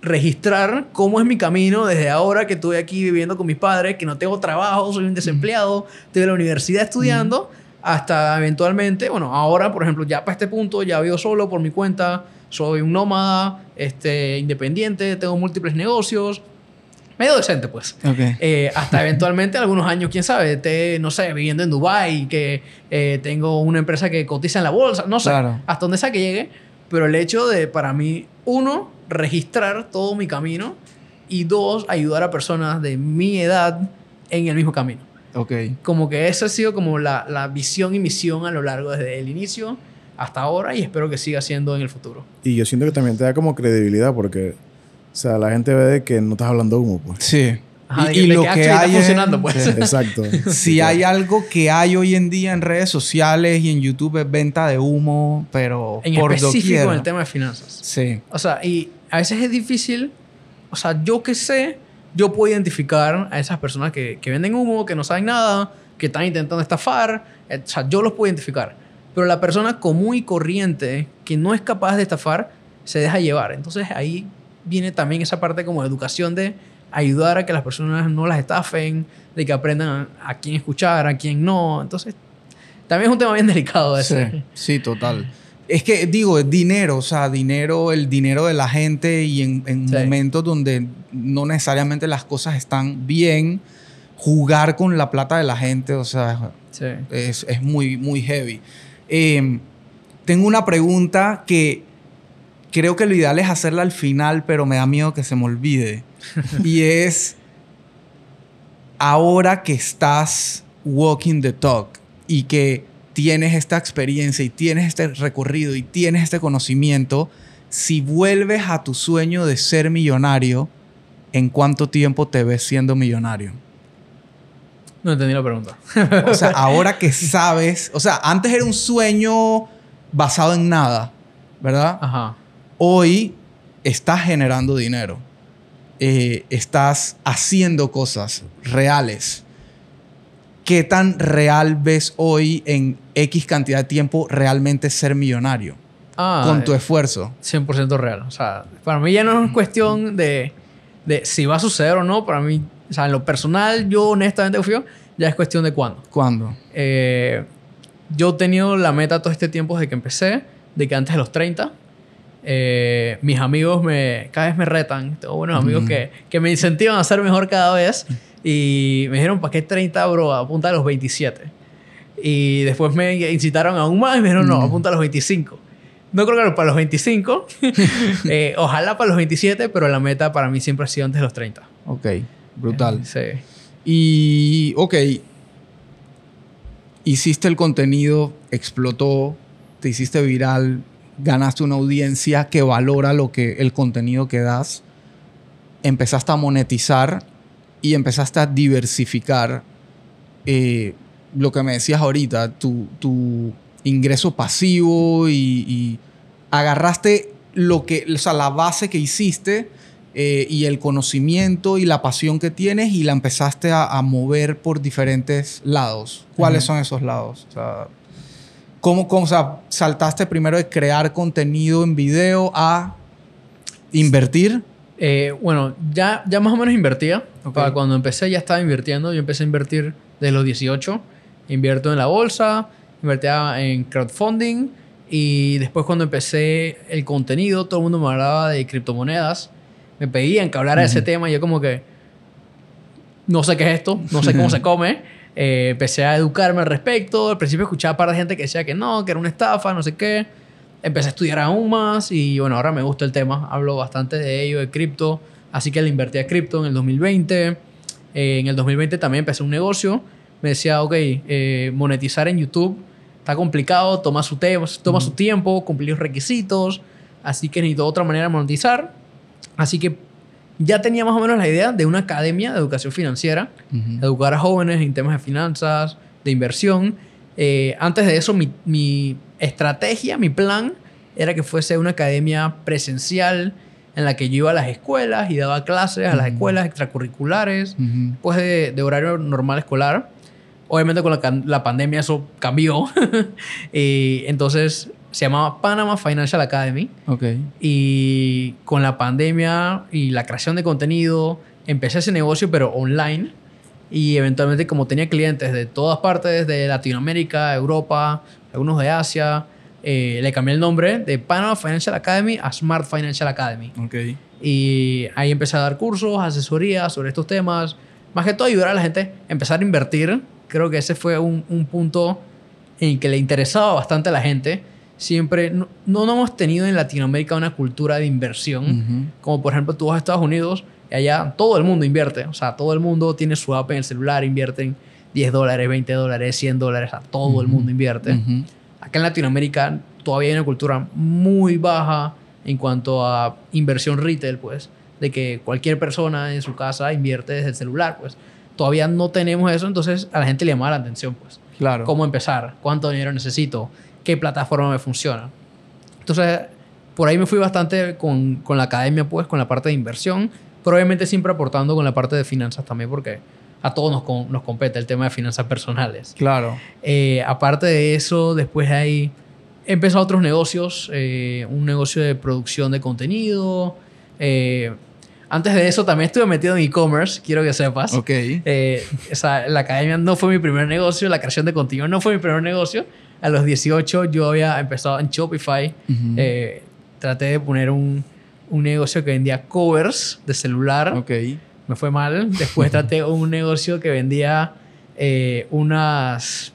registrar cómo es mi camino desde ahora que estoy aquí viviendo con mis padres, que no tengo trabajo, soy un desempleado, estoy en la universidad estudiando, hasta eventualmente, bueno, ahora, por ejemplo, ya para este punto, ya vivo solo por mi cuenta, soy un nómada, este, independiente, tengo múltiples negocios, medio decente, pues. Ok. Eh, hasta eventualmente, algunos años, quién sabe, esté, no sé, viviendo en Dubai que eh, tengo una empresa que cotiza en la bolsa, no sé, Claro. hasta donde sea que llegue. Pero el hecho de, para mí, uno, registrar todo mi camino y dos, ayudar a personas de mi edad en el mismo camino. Ok. Como que esa ha sido como la, la visión y misión a lo largo desde el inicio hasta ahora y espero que siga siendo en el futuro. Y yo siento que también te da como credibilidad porque, sea, la gente ve de que no estás hablando humo, pues. Sí. Ajá, y, y que- lo que que actually está hay es- funcionando, pues. sí. Exacto. Si hay algo que hay hoy en día en redes sociales y en YouTube es venta de humo, pero En por específico doquier. en el tema de finanzas. Sí. O sea, y a veces es difícil. O sea, yo que sé, yo puedo identificar a esas personas que, que venden humo, que no saben nada, que están intentando estafar. O sea, yo los puedo identificar. Pero la persona común y corriente que no es capaz de estafar, se deja llevar. Entonces ahí viene también esa parte como de educación de ayudar a que las personas no las estafen, de que aprendan a, a quién escuchar, a quién no. Entonces, también es un tema bien delicado ese. Sí, sí, total. Es que digo, es dinero, o sea, dinero, el dinero de la gente y en, en Sí. momentos donde no necesariamente las cosas están bien, jugar con la plata de la gente, o sea, Sí. es, es muy, muy heavy. Eh, tengo una pregunta que creo que lo ideal es hacerla al final, pero me da miedo que se me olvide. y es, ahora que estás walking the talk y que tienes esta experiencia y tienes este recorrido y tienes este conocimiento, si vuelves a tu sueño de ser millonario, ¿en cuánto tiempo te ves siendo millonario? No entendí la pregunta. O sea, ahora que sabes, o sea, antes era un sueño basado en nada, ¿verdad? Ajá. Hoy estás generando dinero, Eh, estás haciendo cosas reales. ¿Qué tan real ves hoy en X cantidad de tiempo realmente ser millonario Ah, con tu eh, esfuerzo? 100% real. O sea, para mí ya no es cuestión de, de si va a suceder o no. Para mí, o sea, en lo personal, yo honestamente confío, ya es cuestión de cuándo. ¿Cuándo? Eh, yo he tenido la meta todo este tiempo desde que empecé, de que antes de los 30, eh, mis amigos me, cada vez me retan. Tengo buenos amigos Ujú. que, que me incentivan a ser mejor cada vez. Y me dijeron, ¿para qué 30, bro? Apunta a los 27. Y después me incitaron aún más y me dijeron, no, Mm. apunta a los 25. No creo que para los 25. Eh, ojalá para los 27, pero la meta para mí siempre ha sido antes de los 30. Ok, brutal. Sí. Y, ok, hiciste el contenido, explotó, te hiciste viral, ganaste una audiencia que valora lo que, el contenido que das. empezaste a monetizar y empezaste a diversificar eh, lo que me decías ahorita, tu, tu ingreso pasivo y, y agarraste lo que, o sea, la base que hiciste eh, y el conocimiento y la pasión que tienes y la empezaste a, a mover por diferentes lados. ¿Cuáles son esos lados? O sea, ¿cómo, cómo, o sea, saltaste primero de crear contenido en video a invertir? Eh, bueno, ya, ya más o menos invertía. Ok. Para cuando empecé ya estaba invirtiendo. Yo empecé a invertir de los 18. Invierto en la bolsa, invertía en crowdfunding y después cuando empecé el contenido, todo el mundo me hablaba de criptomonedas. Me pedían que hablara de ese tema y yo como que no sé qué es esto, no sé cómo se come. Eh, empecé a educarme al respecto. Al principio escuchaba para gente que decía que no, que era una estafa, no sé qué. Empecé a estudiar aún más y bueno, ahora me gusta el tema. Hablo bastante de ello, de cripto. Así que le invertí a cripto en el 2020. Eh, en el 2020 también empecé un negocio. Me decía, ok, eh, monetizar en YouTube está complicado, toma su, te- toma su tiempo, cumplir los requisitos. Así que necesito otra manera de monetizar. Así que ya tenía más o menos la idea de una academia de educación financiera educar a jóvenes en temas de finanzas, de inversión. Eh, antes de eso, mi, mi estrategia, mi plan, era que fuese una academia presencial en la que yo iba a las escuelas y daba clases a las escuelas extracurriculares, Ujú. después de, de horario normal escolar. Obviamente con la, pandemia eso cambió. y entonces se llamaba Panama Financial Academy. Y con la pandemia y la creación de contenido, empecé ese negocio, pero online. Y eventualmente, como tenía clientes de todas partes, de Latinoamérica, Europa, algunos de Asia, eh, le cambié el nombre de Panama Financial Academy a Smart Financial Academy. Y ahí empecé a dar cursos, asesorías sobre estos temas. Más que todo ayudar a la gente a empezar a invertir. Creo que ese fue un, un punto en que le interesaba bastante a la gente. Siempre, no, no hemos tenido en Latinoamérica una cultura de inversión. Como por ejemplo tú vas a Estados Unidos y allá todo el mundo invierte. O sea, todo el mundo tiene su app en el celular, invierten 10 dólares, 20 dólares, 100 dólares. O sea, todo el mundo invierte. Ujú. Acá en Latinoamérica todavía hay una cultura muy baja en cuanto a inversión retail, pues, de que cualquier persona en su casa invierte desde el celular, pues. Todavía no tenemos eso, entonces a la gente le llama la atención, pues. Claro. ¿Cómo empezar? ¿Cuánto dinero necesito? ¿Qué plataforma me funciona? Entonces, por ahí me fui bastante con, con la academia, pues, con la parte de inversión, pero obviamente siempre aportando con la parte de finanzas también, porque a todos nos, con- nos compete el tema de finanzas personales. Claro. Eh, aparte de eso, después de ahí he empezado otros negocios, eh, un negocio de producción de contenido. eh, antes de eso también estuve metido en e-commerce, quiero que sepas. Ok. Eh, o sea, la academia no fue mi primer negocio, la creación de contenido no fue mi primer negocio. A los 18 yo había empezado en Shopify. Ujú. Eh, traté de poner un, un negocio que vendía covers de celular Ok. me fue mal. Después traté un negocio que vendía eh, unas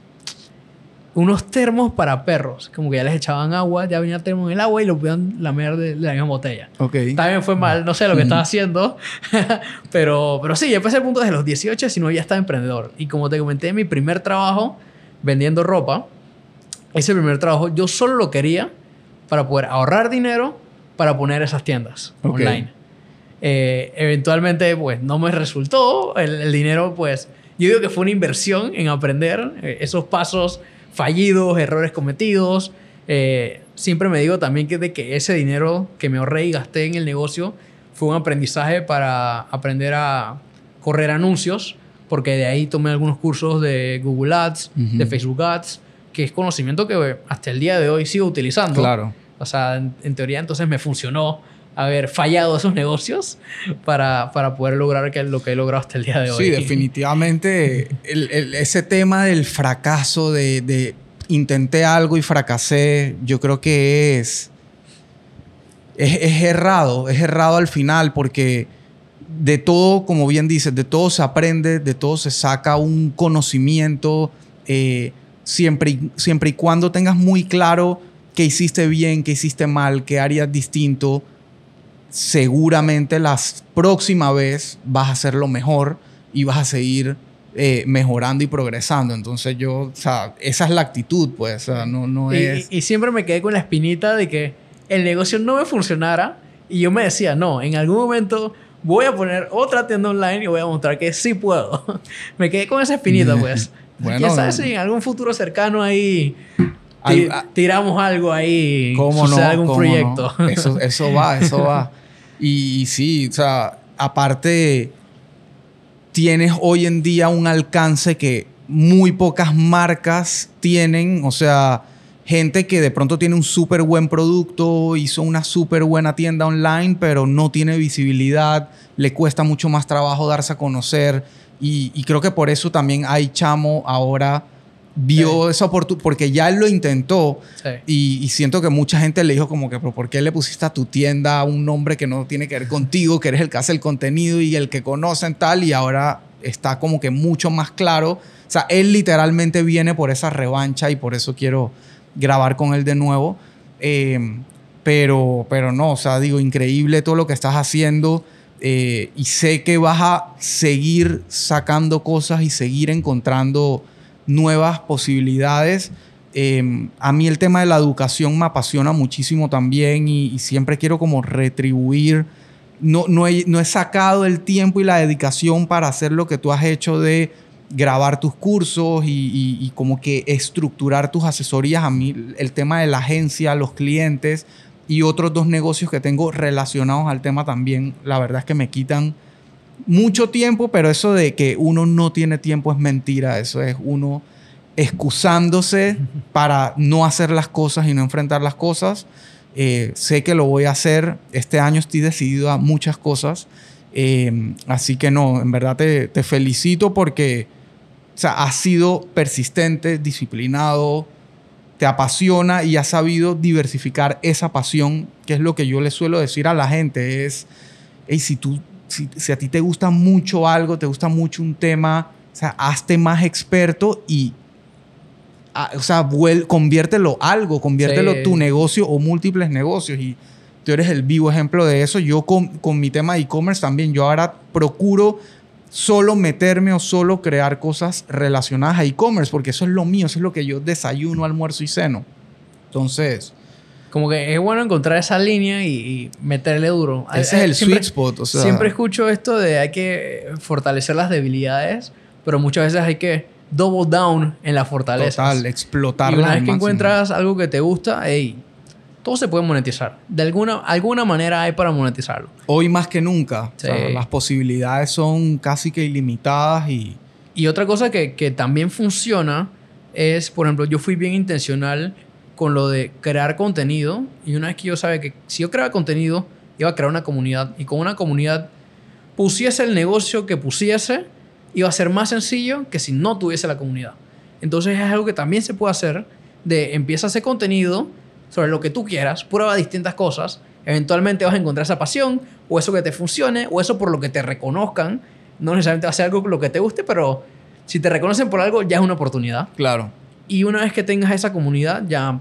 unos termos para perros. Como que ya les echaban agua, ya venía el termo en el agua y lo podían lamer de, de la misma botella. Ok. También fue mal, no sé lo que estaba haciendo. pero, pero sí, yo empecé el punto desde los 18, sino ya estaba emprendedor. Y como te comenté, mi primer trabajo vendiendo ropa, ese primer trabajo yo solo lo quería para poder ahorrar dinero para poner esas tiendas online. Eh, eventualmente, pues no me resultó. El, el dinero, pues yo digo que fue una inversión en aprender eh, esos pasos fallidos, errores cometidos. Eh, siempre me digo también que de que ese dinero que me ahorré y gasté en el negocio fue un aprendizaje para aprender a correr anuncios, porque de ahí tomé algunos cursos de Google Ads, de Facebook Ads, que es conocimiento que eh, hasta el día de hoy sigo utilizando. Claro. O sea, en, en teoría entonces me funcionó haber fallado esos negocios para, para poder lograr que, lo que he logrado hasta el día de hoy. Sí, definitivamente el- el- ese tema del fracaso, de, de intenté algo y fracasé, yo creo que es, es, es errado, es errado al final porque de todo, como bien dices, de todo se aprende, de todo se saca un conocimiento, eh, siempre, y, siempre y cuando tengas muy claro qué hiciste bien, qué hiciste mal, qué harías distinto, seguramente la próxima vez vas a hacerlo mejor y vas a seguir eh, mejorando y progresando. Entonces yo, o sea, esa es la actitud, pues, o sea, no, no Y, es... y siempre me quedé con la espinita de que el negocio no me funcionara y yo me decía, no, en algún momento voy a poner otra tienda online y voy a mostrar que sí puedo. Me quedé con esa espinita, pues. Bueno, ¿Quién sabe si en algún futuro cercano ahí Al- a- tiramos algo ahí, ¿Cómo no? algún ¿Cómo proyecto? no? Eso, eso va, eso va. Y, y sí, o sea, aparte, tienes hoy en día un alcance que muy pocas marcas tienen. O sea, gente que de pronto tiene un súper buen producto, hizo una súper buena tienda online, pero no tiene visibilidad, le cuesta mucho más trabajo darse a conocer. Y, y creo que por eso también hay chamo ahora vio esa oportunidad, porque ya él lo intentó Sí. y, y siento que mucha gente le dijo como que, pero ¿por qué le pusiste a tu tienda un nombre que no tiene que ver contigo, que eres el que hace el contenido y el que conocen tal? Y ahora está como que mucho más claro. O sea, él literalmente viene por esa revancha y por eso quiero grabar con él de nuevo. Eh, pero, pero no, o sea, digo, increíble todo lo que estás haciendo. Eh, y sé que vas a seguir sacando cosas y seguir encontrando nuevas posibilidades. Eh, a mí el tema de la educación me apasiona muchísimo también y, siempre quiero como retribuir. No, no, he, no he sacado el tiempo y la dedicación para hacer lo que tú has hecho de grabar tus cursos y- y como que estructurar tus asesorías. A mí el tema de la agencia, los clientes y otros dos negocios que tengo relacionados al tema también, la verdad es que me quitan mucho tiempo, pero eso de que uno no tiene tiempo es mentira. Eso es uno excusándose para no hacer las cosas y no enfrentar las cosas. Eh, sé que lo voy a hacer. Este año estoy decidido a muchas cosas. Eh, así que no, en verdad te, te felicito porque o sea, has sido persistente, disciplinado, te apasiona y has sabido diversificar esa pasión, que es lo que yo le suelo decir a la gente, es, hey, si tú, si, si a ti te gusta mucho algo, te gusta mucho un tema, o sea, hazte más experto y, o sea, vuel- conviértelo algo, conviértelo Sí. tu negocio o múltiples negocios y tú eres el vivo ejemplo de eso. Yo con, con mi tema de e-commerce también, yo ahora procuro solo meterme o solo crear cosas relacionadas a e-commerce, porque eso es lo mío, eso es lo que yo desayuno, almuerzo y ceno. Entonces, Como que es bueno encontrar esa línea y, y meterle duro. ese es el siempre- sweet spot. O sea, Siempre escucho esto de hay que fortalecer las debilidades, pero muchas veces hay que double down en las fortalezas. total, y explotarla. una al vez que máximo. encuentras algo que te gusta, hey, todo se puede monetizar. De alguna, alguna manera hay para monetizarlo. Hoy más que nunca. O sea, Sí. las posibilidades son casi que ilimitadas y... Y otra cosa que, que también funciona es, por ejemplo, yo fui bien intencional con lo de crear contenido. Y una vez que yo sabía que si yo creaba contenido, iba a crear una comunidad. Y con una comunidad, pusiese el negocio que pusiese, iba a ser más sencillo que si no tuviese la comunidad. Entonces es algo que también se puede hacer de empieza a hacer contenido sobre lo que tú quieras, prueba distintas cosas, eventualmente vas a encontrar esa pasión o eso que te funcione o eso por lo que te reconozcan. No necesariamente va a ser algo lo que te guste, pero si te reconocen por algo ya es una oportunidad. Claro. Y una vez que tengas esa comunidad ya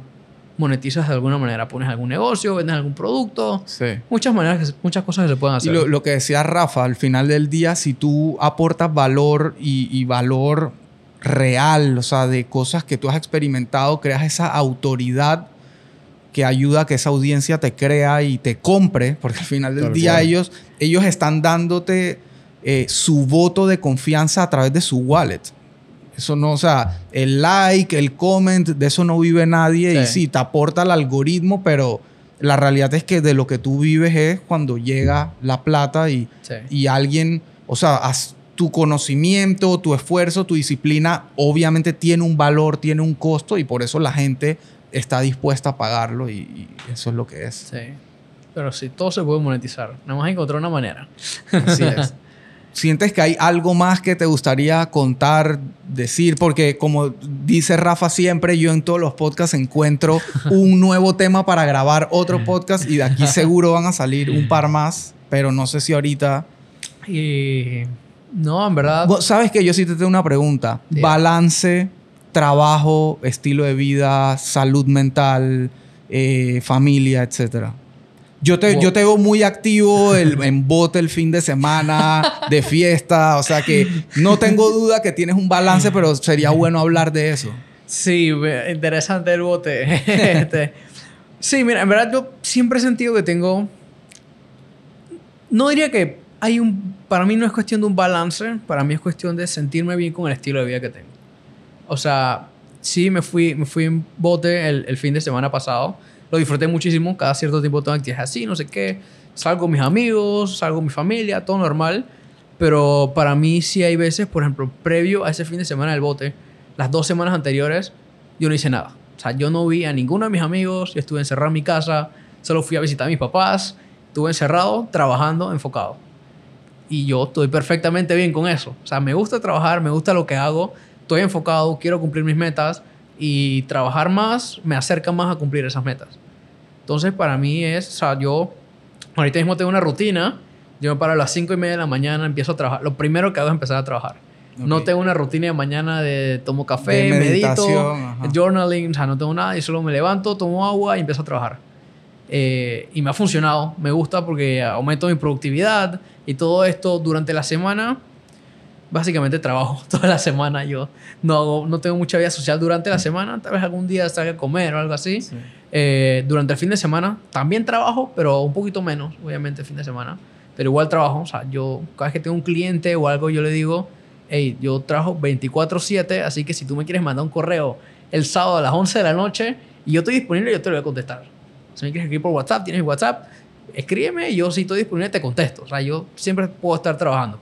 monetizas de alguna manera, pones algún negocio, vendes algún producto, Sí. muchas maneras, muchas cosas que se pueden Y hacer. lo, lo que decía Rafa, al final del día, si tú aportas valor y, y valor real, o sea, de cosas que tú has experimentado, creas esa autoridad que ayuda a que esa audiencia te crea y te compre, porque al final del día ellos, ellos están dándote eh, su voto de confianza a través de su wallet. Eso no, o sea, el like, el comment, de eso no vive nadie. Y Sí. te aporta el algoritmo, pero la realidad es que de lo que tú vives es cuando llega la plata y, Sí. y alguien, o sea, haz- tu conocimiento, tu esfuerzo, tu disciplina, obviamente tiene un valor, tiene un costo y por eso la gente está dispuesta a pagarlo y, y eso es lo que es. Sí. Pero sí, todo se puede monetizar. Nada más encontrar una manera. Así es. ¿Sientes que hay algo más que te gustaría contar, decir? Porque como dice Rafa siempre, yo en todos los podcasts encuentro un nuevo tema para grabar otro podcast y de aquí seguro van a salir un par más, pero no sé si ahorita... Y no, en verdad. ¿Sabes que Yo sí te tengo una pregunta. Balance, trabajo, estilo de vida, salud mental, eh, familia, etcétera. Yo te, Wow. yo te veo muy activo el- en bote el fin de semana, de fiesta. O sea que no tengo duda que tienes un balance, pero sería bueno hablar de eso. Sí, interesante el bote. Este, sí, mira, en verdad yo siempre he sentido que tengo... No diría que hay un... Para mí no es cuestión de un balance, para mí es cuestión de sentirme bien con el estilo de vida que tengo. O sea, sí me fui, me fui en bote el, el fin de semana pasado. Lo disfruté muchísimo. Cada cierto tiempo tengo actividades así, no sé qué. Salgo con mis amigos, salgo con mi familia, todo normal. Pero para mí sí hay veces, por ejemplo, previo a ese fin de semana del bote, las dos semanas anteriores, yo no hice nada. O sea, yo no vi a ninguno de mis amigos, yo estuve encerrado en mi casa, solo fui a visitar a mis papás, estuve encerrado, trabajando, enfocado. Y yo estoy perfectamente bien con eso. O sea, me gusta trabajar, me gusta lo que hago, estoy enfocado, quiero cumplir mis metas y trabajar más me acerca más a cumplir esas metas. Entonces, para mí es, o sea, yo ahorita mismo tengo una rutina, yo me paro a las 5 y media de la mañana, empiezo a trabajar. Lo primero que hago es empezar a trabajar. No Ok. tengo una rutina de mañana de tomo café, De medito, ajá. journaling, o sea, no tengo nada y solo me levanto, tomo agua y empiezo a trabajar. Eh, y me ha funcionado, me gusta porque aumento mi productividad y todo esto durante la semana. Básicamente trabajo toda la semana. Yo no, hago, no tengo mucha vida social durante la semana. Tal vez algún día salga a comer o algo así. Eh, durante el fin de semana también trabajo, pero un poquito menos, obviamente, el fin de semana. Pero igual trabajo. O sea, yo cada vez que tengo un cliente o algo, yo le digo, hey, yo trabajo 24/7, así que si tú me quieres mandar un correo el sábado a las 11 de la noche y yo estoy disponible, yo te lo voy a contestar. Si me quieres escribir por WhatsApp, tienes WhatsApp, escríbeme y yo si estoy disponible te contesto. O sea, yo siempre puedo estar trabajando.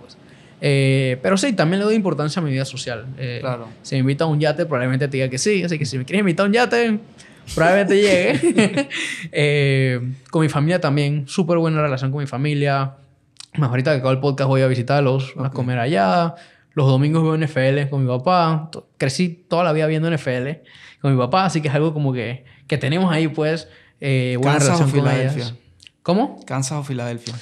Eh, pero sí, también le doy importancia a mi vida social. Eh, Claro. Si me invita a un yate, probablemente te diga que sí. Así que si me quieres invitar a un yate, probablemente llegue. Eh, con mi familia también, súper buena relación con mi familia. Más ahorita que acabo el podcast voy a visitarlos, a Ok. comer allá. Los domingos veo NFL con mi papá. Crecí toda la vida viendo NFL con mi papá, así que es algo como que, que tenemos ahí, pues, eh, buena ¿Kansas o relación con Filadelfia? ellas. ¿Cómo? Kansas o Filadelfia.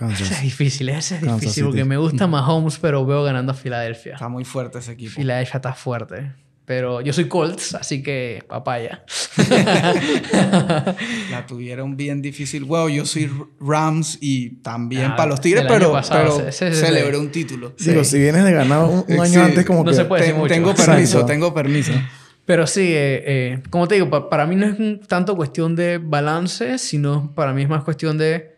Ese Kansas. es difícil, ese es Kansas difícil porque City. me gusta Mahomes, pero veo ganando a Filadelfia. Está muy fuerte ese equipo. Filadelfia está fuerte. Pero yo soy Colts, así que papaya. La tuvieron bien difícil. Bueno, yo soy Rams y también Ah, para los Tigres, pero, pasado, pero ese- ese- celebré un título. Digo, si vienes de ganar un, un año Sí, antes, como no que. se puede Ten- mucho. tengo Exacto. permiso, tengo permiso. Pero sí, eh, eh, como te digo, pa- para mí no es tanto cuestión de balance, sino para mí es más cuestión de,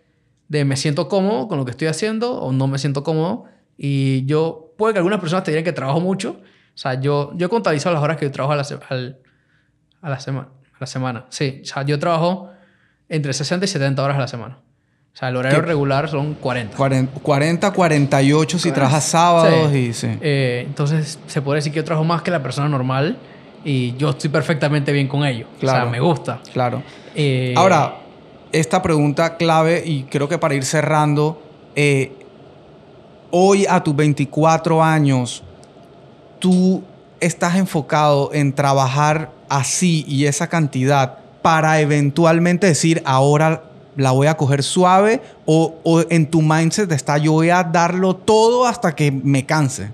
de me siento cómodo con lo que estoy haciendo o no me siento cómodo. Y yo, puede que algunas personas te digan que trabajo mucho. O sea, yo, yo contabilizo las horas que yo trabajo a la, al- a la, semana a la semana. Sí, o sea, yo trabajo entre 60 y 70 horas a la semana. O sea, el horario ¿Qué? regular son 40. 40, 40, 48 si trabajas sábados y sí. Eh, entonces, se puede decir que yo trabajo más que la persona normal y yo estoy perfectamente bien con ello. O Claro. sea, me gusta. Claro. Eh, Ahora, esta pregunta clave y creo que para ir cerrando, eh, hoy a tus 24 años, tú estás enfocado en trabajar así y esa cantidad para eventualmente decir, ahora la voy a coger suave o, o en tu mindset está, yo voy a darlo todo hasta que me canse.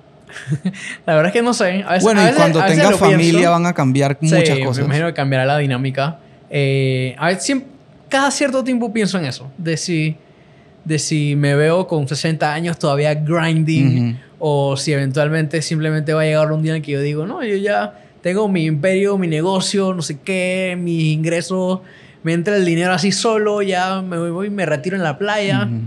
La verdad es que no sé. A veces- bueno, a y veces- cuando veces tengas familia pienso. van a cambiar Sí, muchas Me cosas. imagino que cambiará la dinámica. Eh, a ver, siempre, cada cierto tiempo pienso en eso. De si, de si me veo con 60 años todavía grinding. Ujú. O si eventualmente simplemente va a llegar un día en que yo digo, no, yo ya tengo mi imperio, mi negocio, no sé qué, mis ingresos, me entra el dinero así solo, ya me voy y me retiro en la playa. Ujú.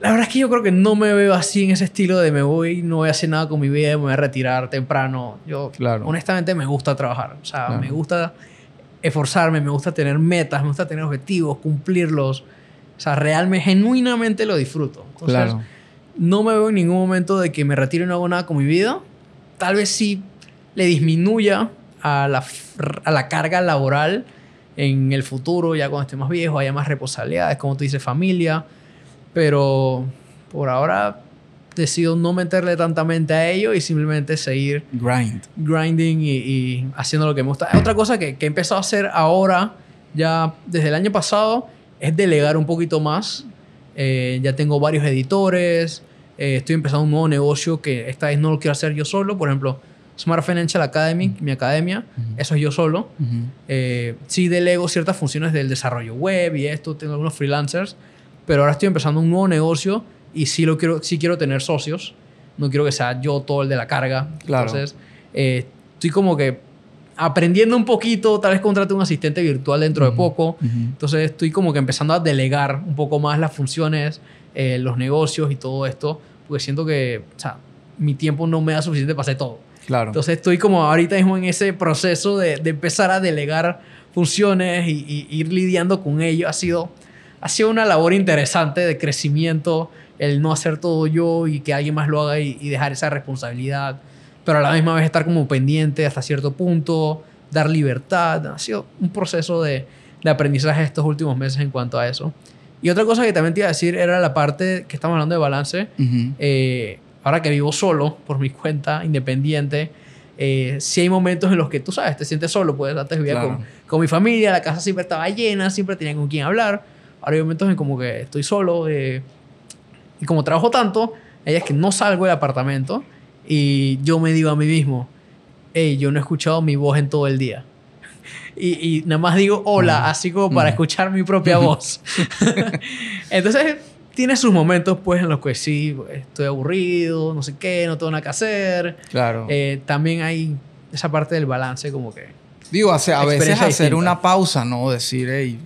La verdad es que yo creo que no me veo así en ese estilo de me voy, no voy a hacer nada con mi vida, me voy a retirar temprano. Yo, Claro. honestamente, me gusta trabajar. O sea, Claro. me gusta esforzarme, me gusta tener metas, me gusta tener objetivos, cumplirlos. O sea, realmente, genuinamente lo disfruto. Entonces, Claro. no me veo en ningún momento de que me retire y no hago nada con mi vida. Tal vez sí le disminuya a la, a la carga laboral en el futuro, ya cuando esté más viejo, haya más responsabilidades, como tú dices, familia. Pero por ahora decido no meterle tanta mente a ello y simplemente seguir Grind. grinding y, y haciendo lo que me gusta. Otra cosa que, que he empezado a hacer ahora, ya desde el año pasado, es delegar un poquito más. Eh, ya tengo varios editores, eh, estoy empezando un nuevo negocio que esta vez no lo quiero hacer yo solo. Por ejemplo, Smart Financial Academy, mi academia, eso es yo solo. Eh, sí delego ciertas funciones del desarrollo web y esto, tengo algunos freelancers, pero ahora estoy empezando un nuevo negocio y sí, lo quiero, sí quiero tener socios. No quiero que sea yo todo el de la carga. Claro. Entonces, eh, estoy como que aprendiendo un poquito, tal vez contrate un asistente virtual dentro de poco. Ujú. Entonces estoy como que empezando a delegar un poco más las funciones, eh, los negocios y todo esto, porque siento que, o sea, mi tiempo no me da suficiente para hacer todo. Claro. Entonces estoy como ahorita mismo en ese proceso de, de empezar a delegar funciones y, y ir lidiando con ello. Ha sido, ha sido una labor interesante de crecimiento, el no hacer todo yo y que alguien más lo haga y, y dejar esa responsabilidad, pero a la misma vez estar como pendiente hasta cierto punto, dar libertad. Ha sido un proceso de, de aprendizaje estos últimos meses en cuanto a eso. Y otra cosa que también te iba a decir era la parte que estamos hablando de balance. Eh, ahora que vivo solo, por mi cuenta, independiente, eh, sí hay momentos en los que tú sabes, te sientes solo. Pues antes vivía Claro. con, con mi familia, la casa siempre estaba llena, siempre tenía con quién hablar. Ahora hay momentos en como que estoy solo eh, y como trabajo tanto, ella es que no salgo del apartamento y yo me digo a mí mismo, hey, yo no he escuchado mi voz en todo el día. Y, y nada más digo hola, así como para Mm. escuchar mi propia voz. Entonces, tiene sus momentos, pues, en los que sí, estoy aburrido, no sé qué, no tengo nada que hacer. Claro. Eh, también hay esa parte del balance, como que. Digo, hace- a veces hacer distinta. una pausa, ¿no? Decir, hey,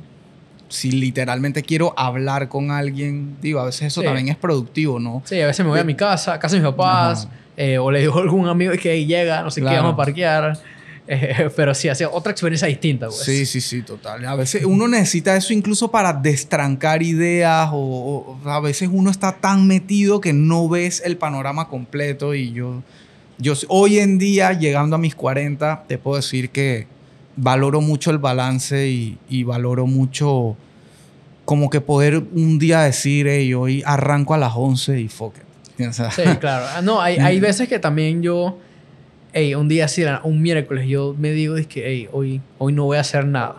si literalmente quiero hablar con alguien, digo, a veces eso Sí. también es productivo, ¿no? Sí, a veces me voy a mi casa, a casa de mis papás, eh, o le digo a algún amigo que "Hey, llega, no sé qué, vamos a parquear. Eh, pero sí, hace otra experiencia distinta, pues. Sí, sí, sí, total. A veces uno necesita eso incluso para destrancar ideas o, o a veces uno está tan metido que no ves el panorama completo y yo, yo hoy en día, llegando a mis 40, te puedo decir que valoro mucho el balance y, valoro mucho como que poder un día decir, hey, hoy arranco a las 11 y fuck it. Sí, claro. Ah, No, hay, hay veces que también yo, hey, un día así, un miércoles, yo me digo, es que, hey, hoy, hoy no voy a hacer nada.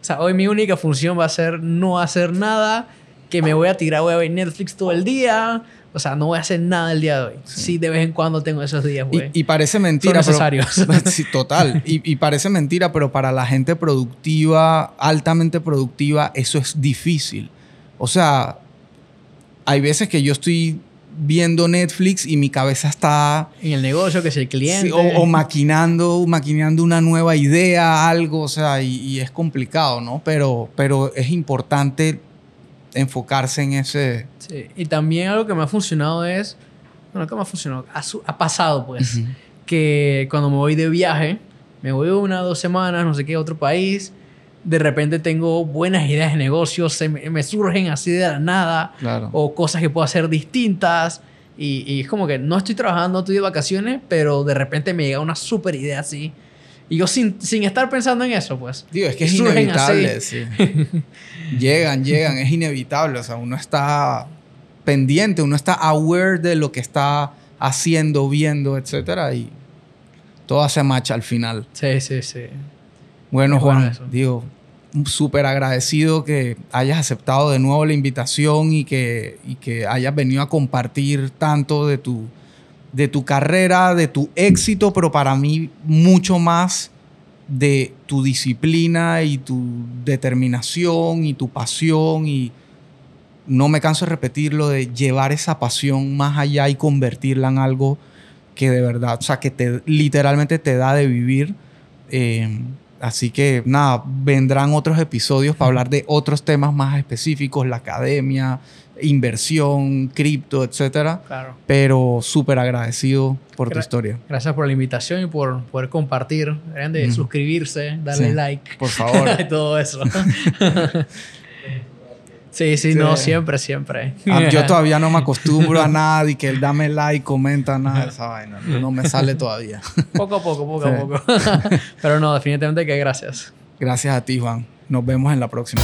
O sea, hoy mi única función va a ser no hacer nada, que me voy a tirar, voy a Netflix todo el día. O sea, no voy a hacer nada el día de hoy. Sí, de vez en cuando tengo esos días, Y, güey. y parece mentira. Son pero- necesarios. sí, total. Y, y parece mentira, pero para la gente productiva, altamente productiva, eso es difícil. O sea, hay veces que yo estoy viendo Netflix y mi cabeza está En el negocio, que es el cliente. sí, o, o maquinando, maquinando una nueva idea, algo, o sea, y, y es complicado, ¿no? Pero, pero es importante enfocarse en ese... Sí, Y también algo que me ha funcionado es, bueno, que me ha funcionado, ha, su- ha pasado pues, que cuando me voy de viaje, me voy una dos semanas, no sé qué, a otro país, de repente tengo buenas ideas de negocios, se me, me surgen así de la nada, Claro. o cosas que puedo hacer distintas, y, y es como que no estoy trabajando, estoy de vacaciones, pero de repente me llega una súper idea así, y yo sin, sin estar pensando en eso, pues. Digo, es que es inevitable. sí. llegan, llegan, es inevitable. O sea, uno está pendiente, uno está aware de lo que está haciendo, viendo, etcétera, y todo hace match al final. Sí, sí, sí. Bueno, Es Juan, digo, súper agradecido que hayas aceptado de nuevo la invitación y que, y que hayas venido a compartir tanto de tu, de tu carrera, de tu éxito, pero para mí mucho más de tu disciplina y tu determinación y tu pasión y no me canso de repetirlo, de llevar esa pasión más allá y convertirla en algo que de verdad, o sea, que te, literalmente te da de vivir. Eh, así que nada, vendrán otros episodios para hablar de otros temas más específicos, la academia, inversión, cripto, etcétera. Claro. Pero súper agradecido por tu historia. Gracias por la invitación y por poder compartir. Deberían de suscribirse, darle Sí. like. Por favor. y todo eso. sí, sí, no, siempre, siempre. Ah, Yo todavía no me acostumbro a nada y que él dame like, comenta, nada de esa vaina. No me sale todavía. Poco a poco, poco a poco. Pero no, definitivamente que gracias. Gracias a ti, Juan. Nos vemos en la próxima.